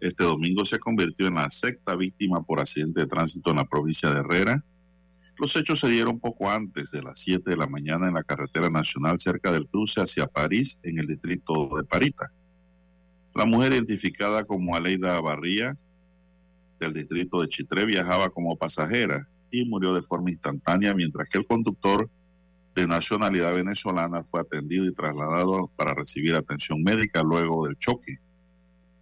este domingo se convirtió en la sexta víctima por accidente de tránsito en la provincia de Herrera. Los hechos se dieron poco antes de las 7 de la mañana en la carretera nacional cerca del cruce hacia París, en el distrito de Parita. La mujer identificada como Aleida Barría, del distrito de Chitré, viajaba como pasajera y murió de forma instantánea, mientras que el conductor de nacionalidad venezolana fue atendido y trasladado para recibir atención médica luego del choque.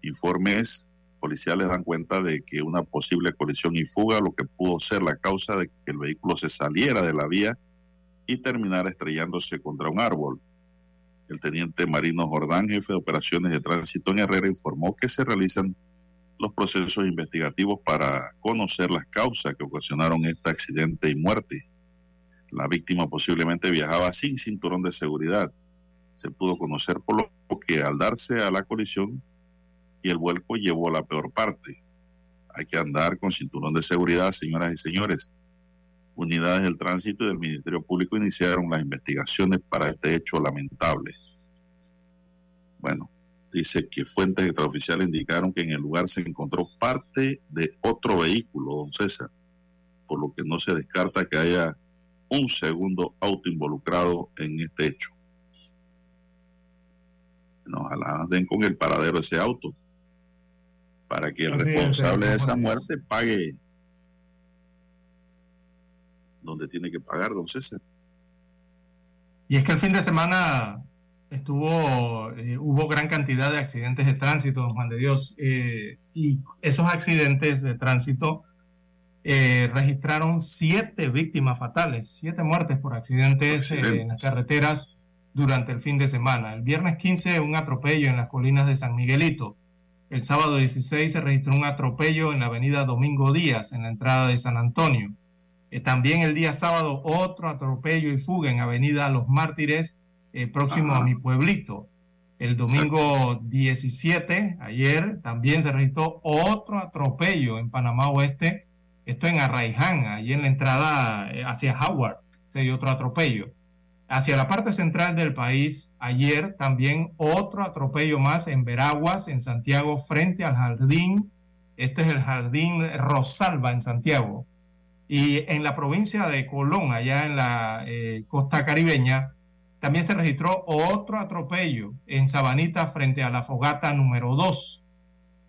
Informes policiales dan cuenta de que una posible colisión y fuga, lo que pudo ser la causa de que el vehículo se saliera de la vía y terminara estrellándose contra un árbol. El teniente Marino Jordán, jefe de operaciones de tránsito en Herrera, informó que se realizan los procesos investigativos para conocer las causas que ocasionaron este accidente y muerte. La víctima posiblemente viajaba sin cinturón de seguridad. Se pudo conocer por lo que al darse a la colisión y el vuelco llevó a la peor parte. Hay que andar con cinturón de seguridad, señoras y señores. Unidades del tránsito y del Ministerio Público iniciaron las investigaciones para este hecho lamentable. Bueno, dice que fuentes extraoficiales indicaron que en el lugar se encontró parte de otro vehículo, don César, por lo que no se descarta que haya un segundo auto involucrado en este hecho. Bueno, ojalá den con el paradero de ese auto para que el Así es, responsable de esa muerte pague donde tiene que pagar, don César. Y es que el fin de semana estuvo, eh, hubo gran cantidad de accidentes de tránsito, don Juan de Dios, eh, y esos accidentes de tránsito eh, registraron siete víctimas fatales, siete muertes por accidentes eh, en las carreteras durante el fin de semana. El viernes 15 un atropello en las colinas de San Miguelito. El sábado 16 se registró un atropello en la avenida Domingo Díaz, en la entrada de San Antonio. Eh, también el día sábado otro atropello y fuga en Avenida Los Mártires, próximo a mi pueblito. El domingo 17, ayer, también se registró otro atropello en Panamá Oeste, esto en Arraiján, allí en la entrada eh, hacia Howard, se dio otro atropello. Hacia la parte central del país, ayer también otro atropello más en Veraguas, en Santiago, frente al jardín. Este es el jardín Rosalba en Santiago. Y en la provincia de Colón, allá en la eh, costa caribeña, también se registró otro atropello en Sabanita frente a la fogata número 2.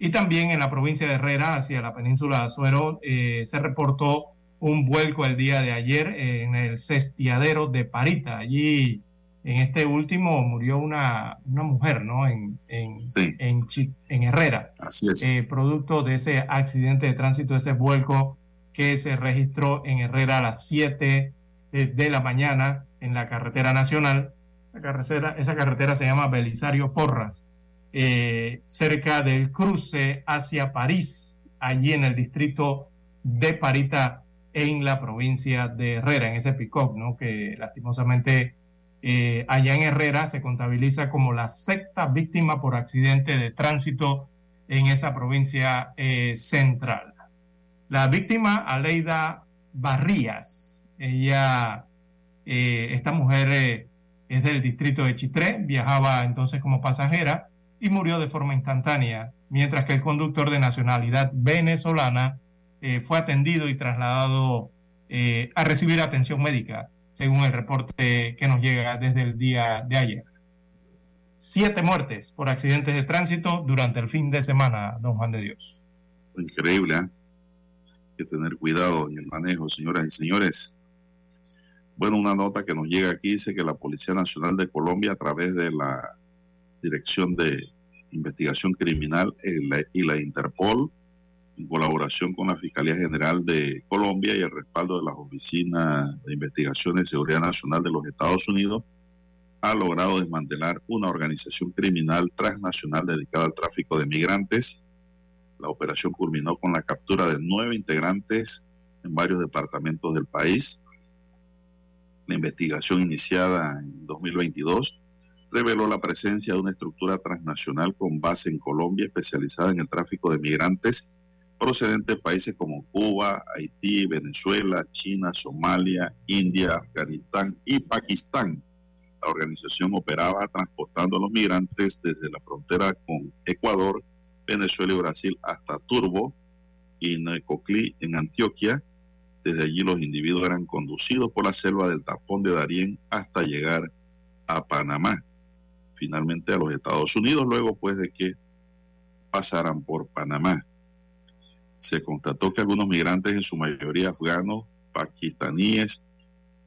Y también en la provincia de Herrera, hacia la península de Azuero, eh, se reportó un vuelco el día de ayer eh, en el cestiadero de Parita. Allí, en este último, murió una, una mujer, ¿no? En, en, en, Herrera. Así es. Eh, producto de ese accidente de tránsito, ese vuelco que se registró en Herrera a las 7 de, de la mañana en la carretera nacional. La carretera, esa carretera se llama Belisario Porras, eh, cerca del cruce hacia París, allí en el distrito de Parita, en la provincia de Herrera, en ese pick-up, ¿no? que lastimosamente eh, allá en Herrera se contabiliza como la sexta víctima por accidente de tránsito en esa provincia eh, central. La víctima, Aleida Barrías, ella, esta mujer es del distrito de Chitré, viajaba entonces como pasajera y murió de forma instantánea, mientras que el conductor de nacionalidad venezolana eh, fue atendido y trasladado eh, a recibir atención médica, según el reporte que nos llega desde el día de ayer. Siete muertes por accidentes de tránsito durante el fin de semana, don Juan de Dios. Increíble, ¿eh? Que tener cuidado en el manejo, señoras y señores. Bueno, una nota que nos llega aquí dice que la Policía Nacional de Colombia, a través de la Dirección de Investigación Criminal eh, y la Interpol, en colaboración con la Fiscalía General de Colombia y el respaldo de las Oficinas de Investigación y Seguridad Nacional de los Estados Unidos, ha logrado desmantelar una organización criminal transnacional dedicada al tráfico de migrantes. La operación culminó con la captura de nueve integrantes en varios departamentos del país. La investigación iniciada en 2022 reveló la presencia de una estructura transnacional con base en Colombia especializada en el tráfico de migrantes procedentes de países como Cuba, Haití, Venezuela, China, Somalia, India, Afganistán y Pakistán. La organización operaba transportando a los migrantes desde la frontera con Ecuador, Venezuela y Brasil hasta Turbo y Necoclí en Antioquia. Desde allí los individuos eran conducidos por la selva del tapón de Darién hasta llegar a Panamá, finalmente a los Estados Unidos, luego pues de que pasaran por Panamá. Se constató que algunos migrantes, en su mayoría afganos, pakistaníes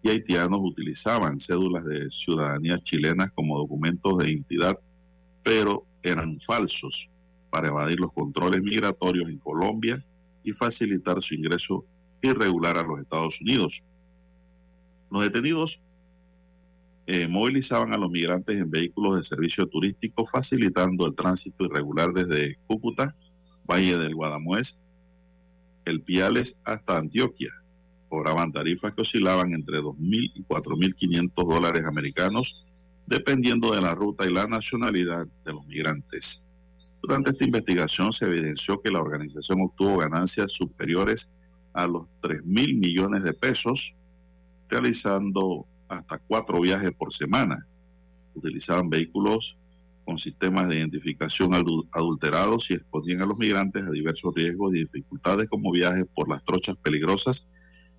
y haitianos, utilizaban cédulas de ciudadanía chilenas como documentos de identidad, pero eran falsos para evadir los controles migratorios en Colombia y facilitar su ingreso irregular a los Estados Unidos. Los detenidos eh, movilizaban a los migrantes en vehículos de servicio turístico, facilitando el tránsito irregular desde Cúcuta, Valle del Guadamués, El Piales hasta Antioquia. Cobraban tarifas que oscilaban entre 2.000 y 4.500 dólares americanos, dependiendo de la ruta y la nacionalidad de los migrantes. Durante esta investigación se evidenció que la organización obtuvo ganancias superiores a los 3 mil millones de pesos, realizando hasta cuatro viajes por semana. Utilizaban vehículos con sistemas de identificación adulterados y exponían a los migrantes a diversos riesgos y dificultades como viajes por las trochas peligrosas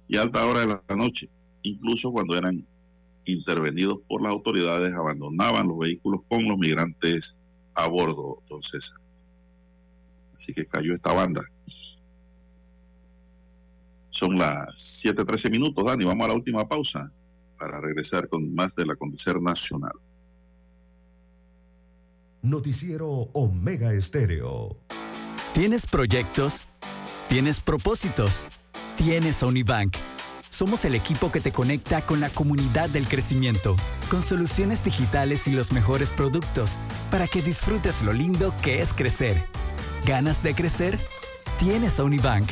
y alta hora de la noche, incluso cuando eran intervenidos por las autoridades, abandonaban los vehículos con los migrantes a bordo, entonces. Así que cayó esta banda. Son las 7:13 minutos, Dani. Vamos a la última pausa para regresar con más del acontecer nacional. Noticiero Omega Estéreo. ¿Tienes proyectos? ¿Tienes propósitos? ¿Tienes Unibank? Somos el equipo que te conecta con la comunidad del crecimiento, con soluciones digitales y los mejores productos, para que disfrutes lo lindo que es crecer. ¿Ganas de crecer? Tienes Unibank.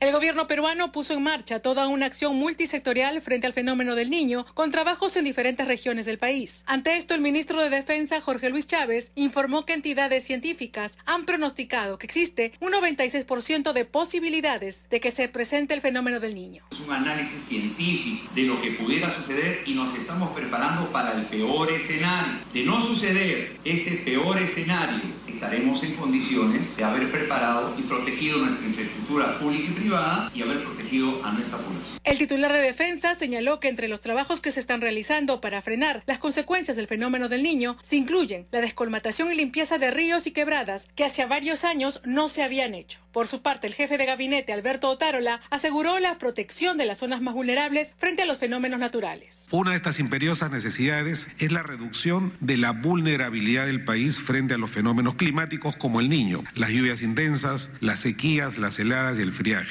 El gobierno peruano puso en marcha toda una acción multisectorial frente al fenómeno del niño, con trabajos en diferentes regiones del país. Ante esto, el ministro de Defensa, Jorge Luis Chávez, informó que entidades científicas han pronosticado que existe un 96% de posibilidades de que se presente el fenómeno del niño. Es un análisis científico de lo que pudiera suceder y nos estamos preparando para el peor escenario. De no suceder este peor escenario, estaremos en condiciones de haber preparado y protegido nuestra infraestructura pública y privada y haber protegido a nuestra población. El titular de defensa señaló que entre los trabajos que se están realizando para frenar las consecuencias del fenómeno del niño se incluyen la descolmatación y limpieza de ríos y quebradas que hace varios años no se habían hecho. Por su parte, el jefe de gabinete, Alberto Otárola, aseguró la protección de las zonas más vulnerables frente a los fenómenos naturales. Una de estas imperiosas necesidades es la reducción de la vulnerabilidad del país frente a los fenómenos climáticos como el niño, las lluvias intensas, las sequías, las heladas y el friaje.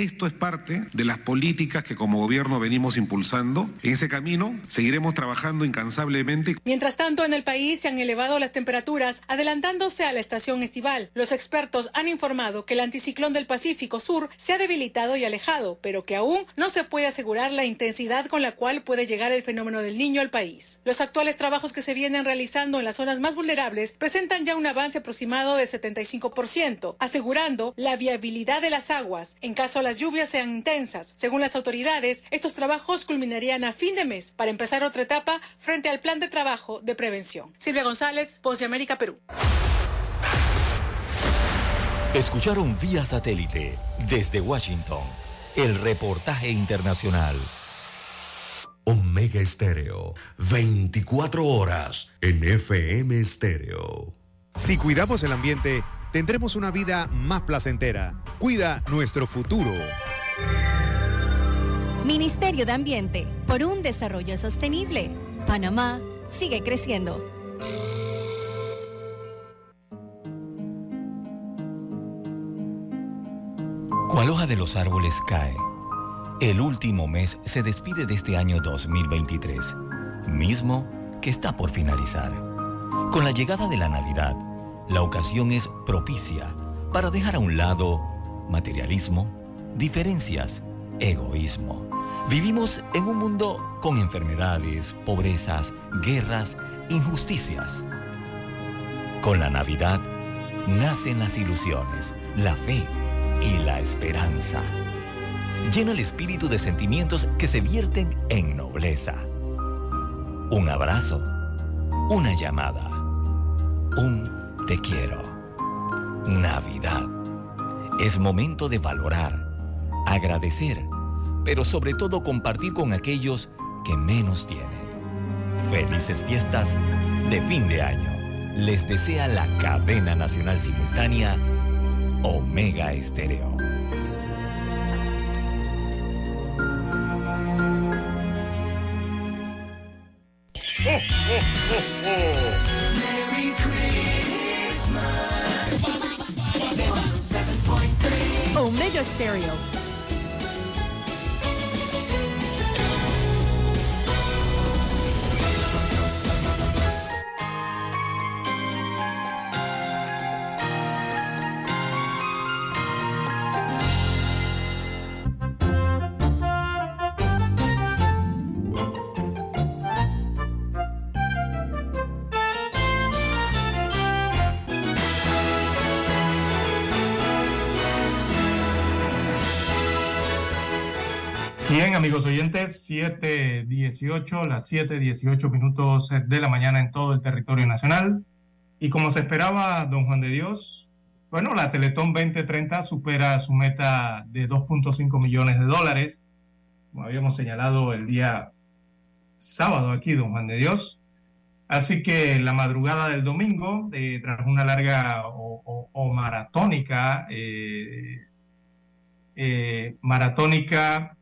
Esto es parte de las políticas que como gobierno venimos impulsando. En ese camino seguiremos trabajando incansablemente. Mientras tanto, en el país se han elevado las temperaturas, adelantándose a la estación estival. Los expertos han informado que el anticiclón del Pacífico Sur se ha debilitado y alejado, pero que aún no se puede asegurar la intensidad con la cual puede llegar el fenómeno del niño al país. Los actuales trabajos que se vienen realizando en las zonas más vulnerables presentan ya un avance aproximado de 75%, asegurando la viabilidad de las aguas en caso las lluvias sean intensas. Según las autoridades, estos trabajos culminarían a fin de mes para empezar otra etapa frente al plan de trabajo de prevención. Silvia González, Voz de América, Perú. Escucharon vía satélite desde Washington el reportaje internacional. Omega Estéreo, 24 horas en FM Estéreo. Si cuidamos el ambiente, tendremos una vida más placentera. Cuida nuestro futuro. Ministerio de Ambiente, por un desarrollo sostenible. Panamá sigue creciendo. Cual hoja de los árboles cae. El último mes se despide de este año 2023, mismo que está por finalizar. Con la llegada de la Navidad, la ocasión es propicia para dejar a un lado materialismo, diferencias, egoísmo. Vivimos en un mundo con enfermedades, pobrezas, guerras, injusticias. Con la Navidad nacen las ilusiones, la fe y la esperanza. Llena el espíritu de sentimientos que se vierten en nobleza. Un abrazo, una llamada, un te quiero. Navidad. Es momento de valorar, agradecer, pero sobre todo compartir con aquellos que menos tienen. Felices fiestas de fin de año. Les desea la cadena nacional simultánea Omega Estéreo. Stereo. Amigos oyentes, 7.18, las 7.18 minutos de la mañana en todo el territorio nacional. Y como se esperaba, don Juan de Dios, bueno, la Teletón 2030 supera su meta de 2.5 millones de dólares, como habíamos señalado el día sábado aquí, don Juan de Dios. Así que la madrugada del domingo, eh, tras una larga o, o- o maratónica, eh, eh, maratónica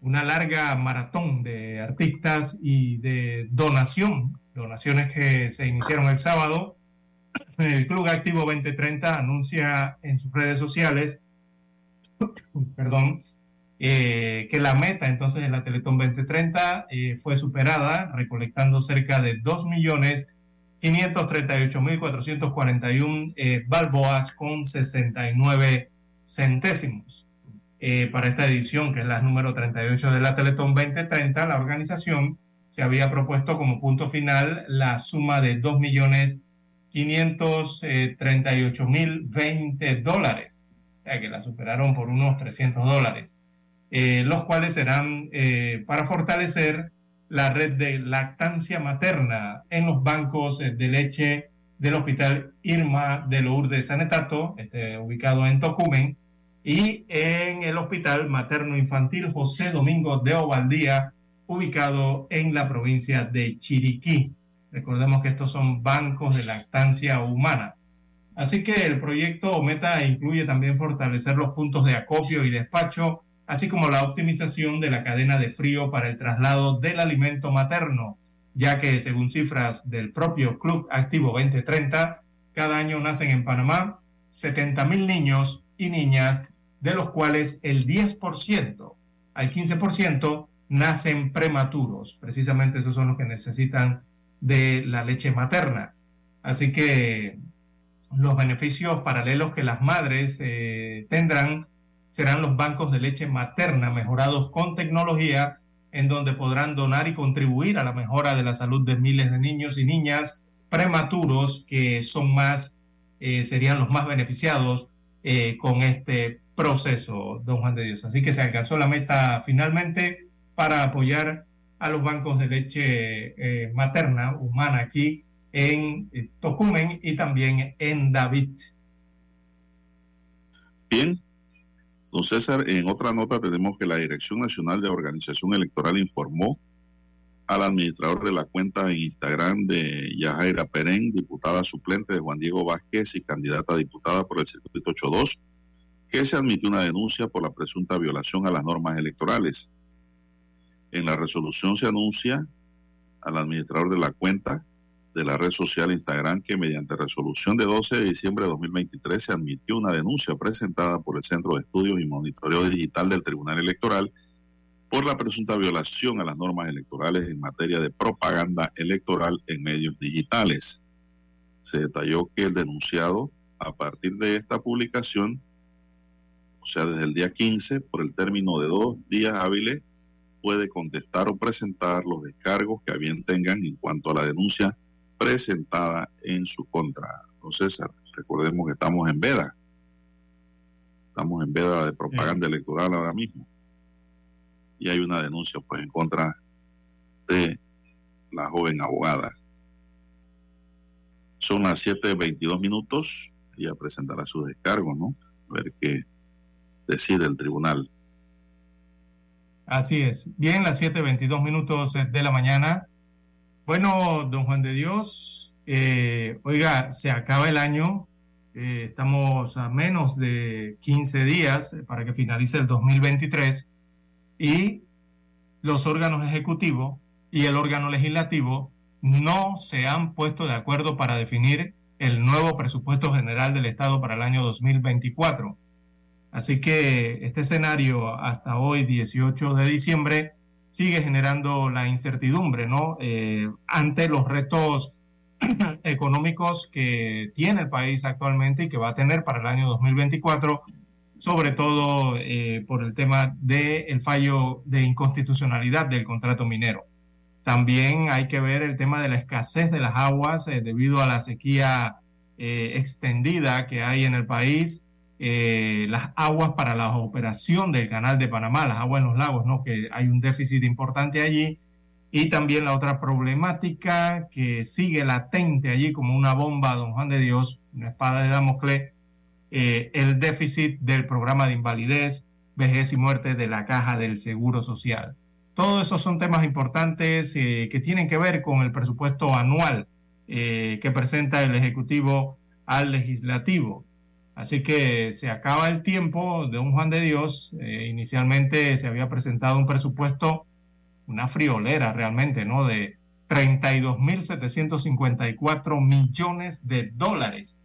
una larga maratón de artistas y de donación, donaciones que se iniciaron el sábado. El Club Activo 2030 anuncia en sus redes sociales, perdón, eh, que la meta entonces de la Teletón 2030 eh, fue superada, recolectando cerca de 2 millones 538.441 eh, balboas con 69 centésimos. Eh, para esta edición, que es la número 38 de la Teletón 2030, la organización se había propuesto como punto final la suma de 2.538.020 dólares, o sea que la superaron por unos 300 dólares, eh, los cuales serán eh, para fortalecer la red de lactancia materna en los bancos eh, de leche del Hospital Irma de Lourdes Sanetato, este, ubicado en Tocumen, y en el Hospital Materno Infantil José Domingo de Ovaldía, ubicado en la provincia de Chiriquí. Recordemos que estos son bancos de lactancia humana. Así que el proyecto Meta incluye también fortalecer los puntos de acopio y despacho, así como la optimización de la cadena de frío para el traslado del alimento materno, ya que según cifras del propio Club Activo 2030, cada año nacen en Panamá 70 mil niños y niñas, de los cuales el 10% al 15% nacen prematuros. Precisamente esos son los que necesitan de la leche materna. Así que los beneficios paralelos que las madres eh, tendrán serán los bancos de leche materna mejorados con tecnología en donde podrán donar y contribuir a la mejora de la salud de miles de niños y niñas prematuros que son más, eh, serían los más beneficiados eh, con este proceso, don Juan de Dios. Así que se alcanzó la meta finalmente para apoyar a los bancos de leche eh, materna humana aquí en eh, Tocumen y también en David. Bien, don César, en otra nota tenemos que la Dirección Nacional de Organización Electoral informó al administrador de la cuenta en Instagram de Yajaira Perén, diputada suplente de Juan Diego Vázquez y candidata a diputada por el Circuito 82, que se admitió una denuncia por la presunta violación a las normas electorales. En la resolución se anuncia al administrador de la cuenta de la red social Instagram que mediante resolución de 12 de diciembre de 2023 se admitió una denuncia presentada por el Centro de Estudios y Monitoreo Digital del Tribunal Electoral por la presunta violación a las normas electorales en materia de propaganda electoral en medios digitales. Se detalló que el denunciado, a partir de esta publicación, o sea, desde el día 15, por el término de dos días hábiles, puede contestar o presentar los descargos que a bien tengan en cuanto a la denuncia presentada en su contra. Entonces, recordemos que estamos en veda. Estamos en veda de propaganda electoral ahora mismo. Y hay una denuncia pues en contra de la joven abogada. Son las 7.22 minutos. Ella presentará su descargo, ¿no? A ver qué decide el tribunal. Así es. Bien, las 7.22 minutos de la mañana. Bueno, don Juan de Dios, eh, oiga, se acaba el año. eh, estamos a menos de 15 días para que finalice el 2023 y los órganos ejecutivos y el órgano legislativo no se han puesto de acuerdo para definir el nuevo presupuesto general del Estado para el año 2024. Así que este escenario hasta hoy, 18 de diciembre, sigue generando la incertidumbre, ¿no? Eh, ante los retos económicos que tiene el país actualmente y que va a tener para el año 2024, sobre todo eh, por el tema del fallo de inconstitucionalidad del contrato minero. También hay que ver el tema de la escasez de las aguas eh, debido a la sequía extendida que hay en el país eh, las aguas para la operación del canal de Panamá, las aguas en los lagos, ¿no? que hay un déficit importante allí. Y también la otra problemática que sigue latente allí como una bomba, don Juan de Dios, una espada de Damocles, eh, el déficit del programa de invalidez, vejez y muerte de la caja del Seguro Social. Todos esos son temas importantes eh, que tienen que ver con el presupuesto anual que presenta el Ejecutivo al Legislativo. Así que se acaba el tiempo de un Juan de Dios. Eh, inicialmente se había presentado un presupuesto, una friolera realmente, ¿no? De 32.754 millones de dólares.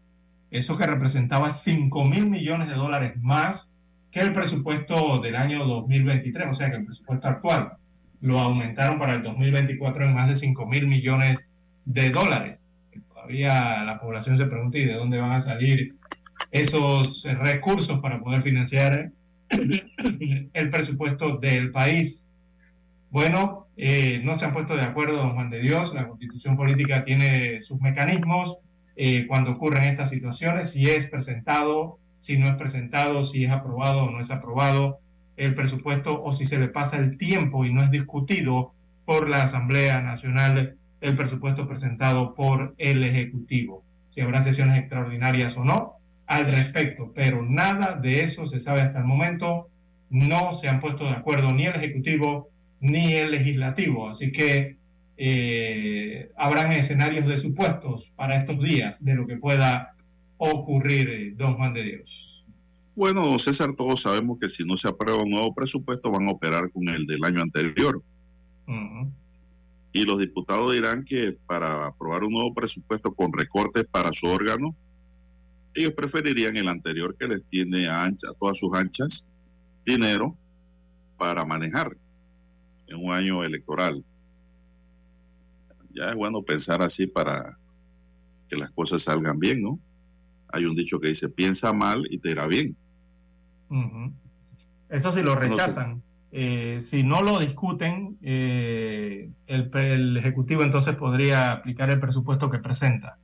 Eso que representaba 5 mil millones de dólares más que el presupuesto del año 2023, o sea que el presupuesto actual lo aumentaron para el 2024 en más de 5 mil millones de dólares. Todavía la población se pregunta, ¿y de dónde van a salir esos recursos para poder financiar el presupuesto del país. Bueno, eh, no se han puesto de acuerdo, don Juan de Dios, la constitución política tiene sus mecanismos eh, cuando ocurren estas situaciones, si es presentado, si no es presentado, si es aprobado o no es aprobado el presupuesto o si se le pasa el tiempo y no es discutido por la Asamblea Nacional el presupuesto presentado por el Ejecutivo, si habrá sesiones extraordinarias o no al respecto, pero nada de eso se sabe hasta el momento. No se han puesto de acuerdo ni el Ejecutivo ni el Legislativo, así que eh, habrán escenarios de supuestos para estos días de lo que pueda ocurrir, eh, don Juan de Dios. Bueno, César, todos sabemos que si no se aprueba un nuevo presupuesto van a operar con el del año anterior. Y los diputados dirán que para aprobar un nuevo presupuesto con recortes para su órgano, ellos preferirían el anterior que les tiene a, ancha, a todas sus anchas dinero para manejar en un año electoral. Ya es bueno pensar así para que las cosas salgan bien, ¿no? Hay un dicho que dice, piensa mal y te irá bien. Eso sí lo rechazan. Eh, si no lo discuten, eh, el, el, Ejecutivo entonces podría aplicar el presupuesto que presenta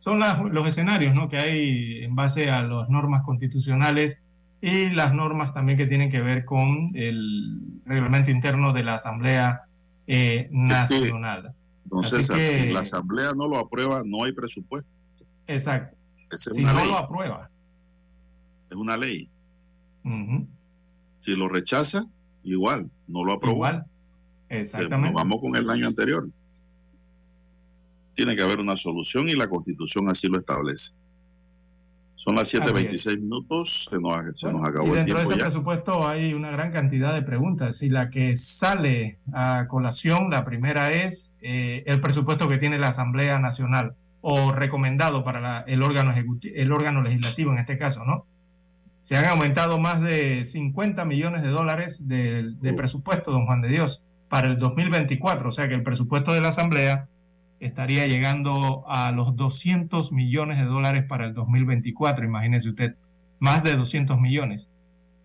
son los escenarios ¿no? que hay en base a las normas constitucionales y las normas también que tienen que ver con el reglamento interno de la Asamblea eh, Nacional. Entonces, si la Asamblea no lo aprueba, no hay presupuesto. Exacto. si no lo aprueba. Es una ley. Si lo rechaza, igual, no lo aprueba. Igual. Exactamente. vamos con el año anterior tiene que haber una solución y la constitución así lo establece. Son las 7.26 minutos, se nos, se nos acabó y dentro de ese presupuesto hay una gran cantidad de preguntas y la que sale a colación, la primera es eh, el presupuesto que tiene la Asamblea Nacional o recomendado para el, órgano el órgano legislativo en este caso, ¿no? Se han aumentado más de 50 millones de dólares de, de presupuesto, don Juan de Dios, para el 2024, o sea que el presupuesto de la Asamblea estaría llegando a los 200 millones de dólares para el 2024, imagínese usted, más de 200 millones.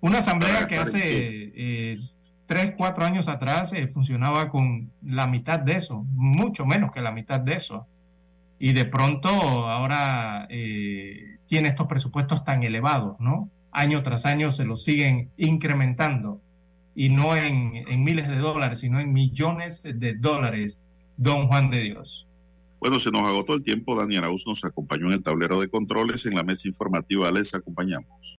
Una asamblea que hace eh, tres, cuatro años atrás eh, funcionaba con la mitad de eso, mucho menos que la mitad de eso. Y de pronto ahora eh, tiene estos presupuestos tan elevados, ¿no? Año tras año se los siguen incrementando y no en, en miles de dólares, sino en millones de dólares don Juan de Dios. Bueno, se nos agotó el tiempo. Daniel Arauz nos acompañó en el tablero de controles. En la mesa informativa les acompañamos.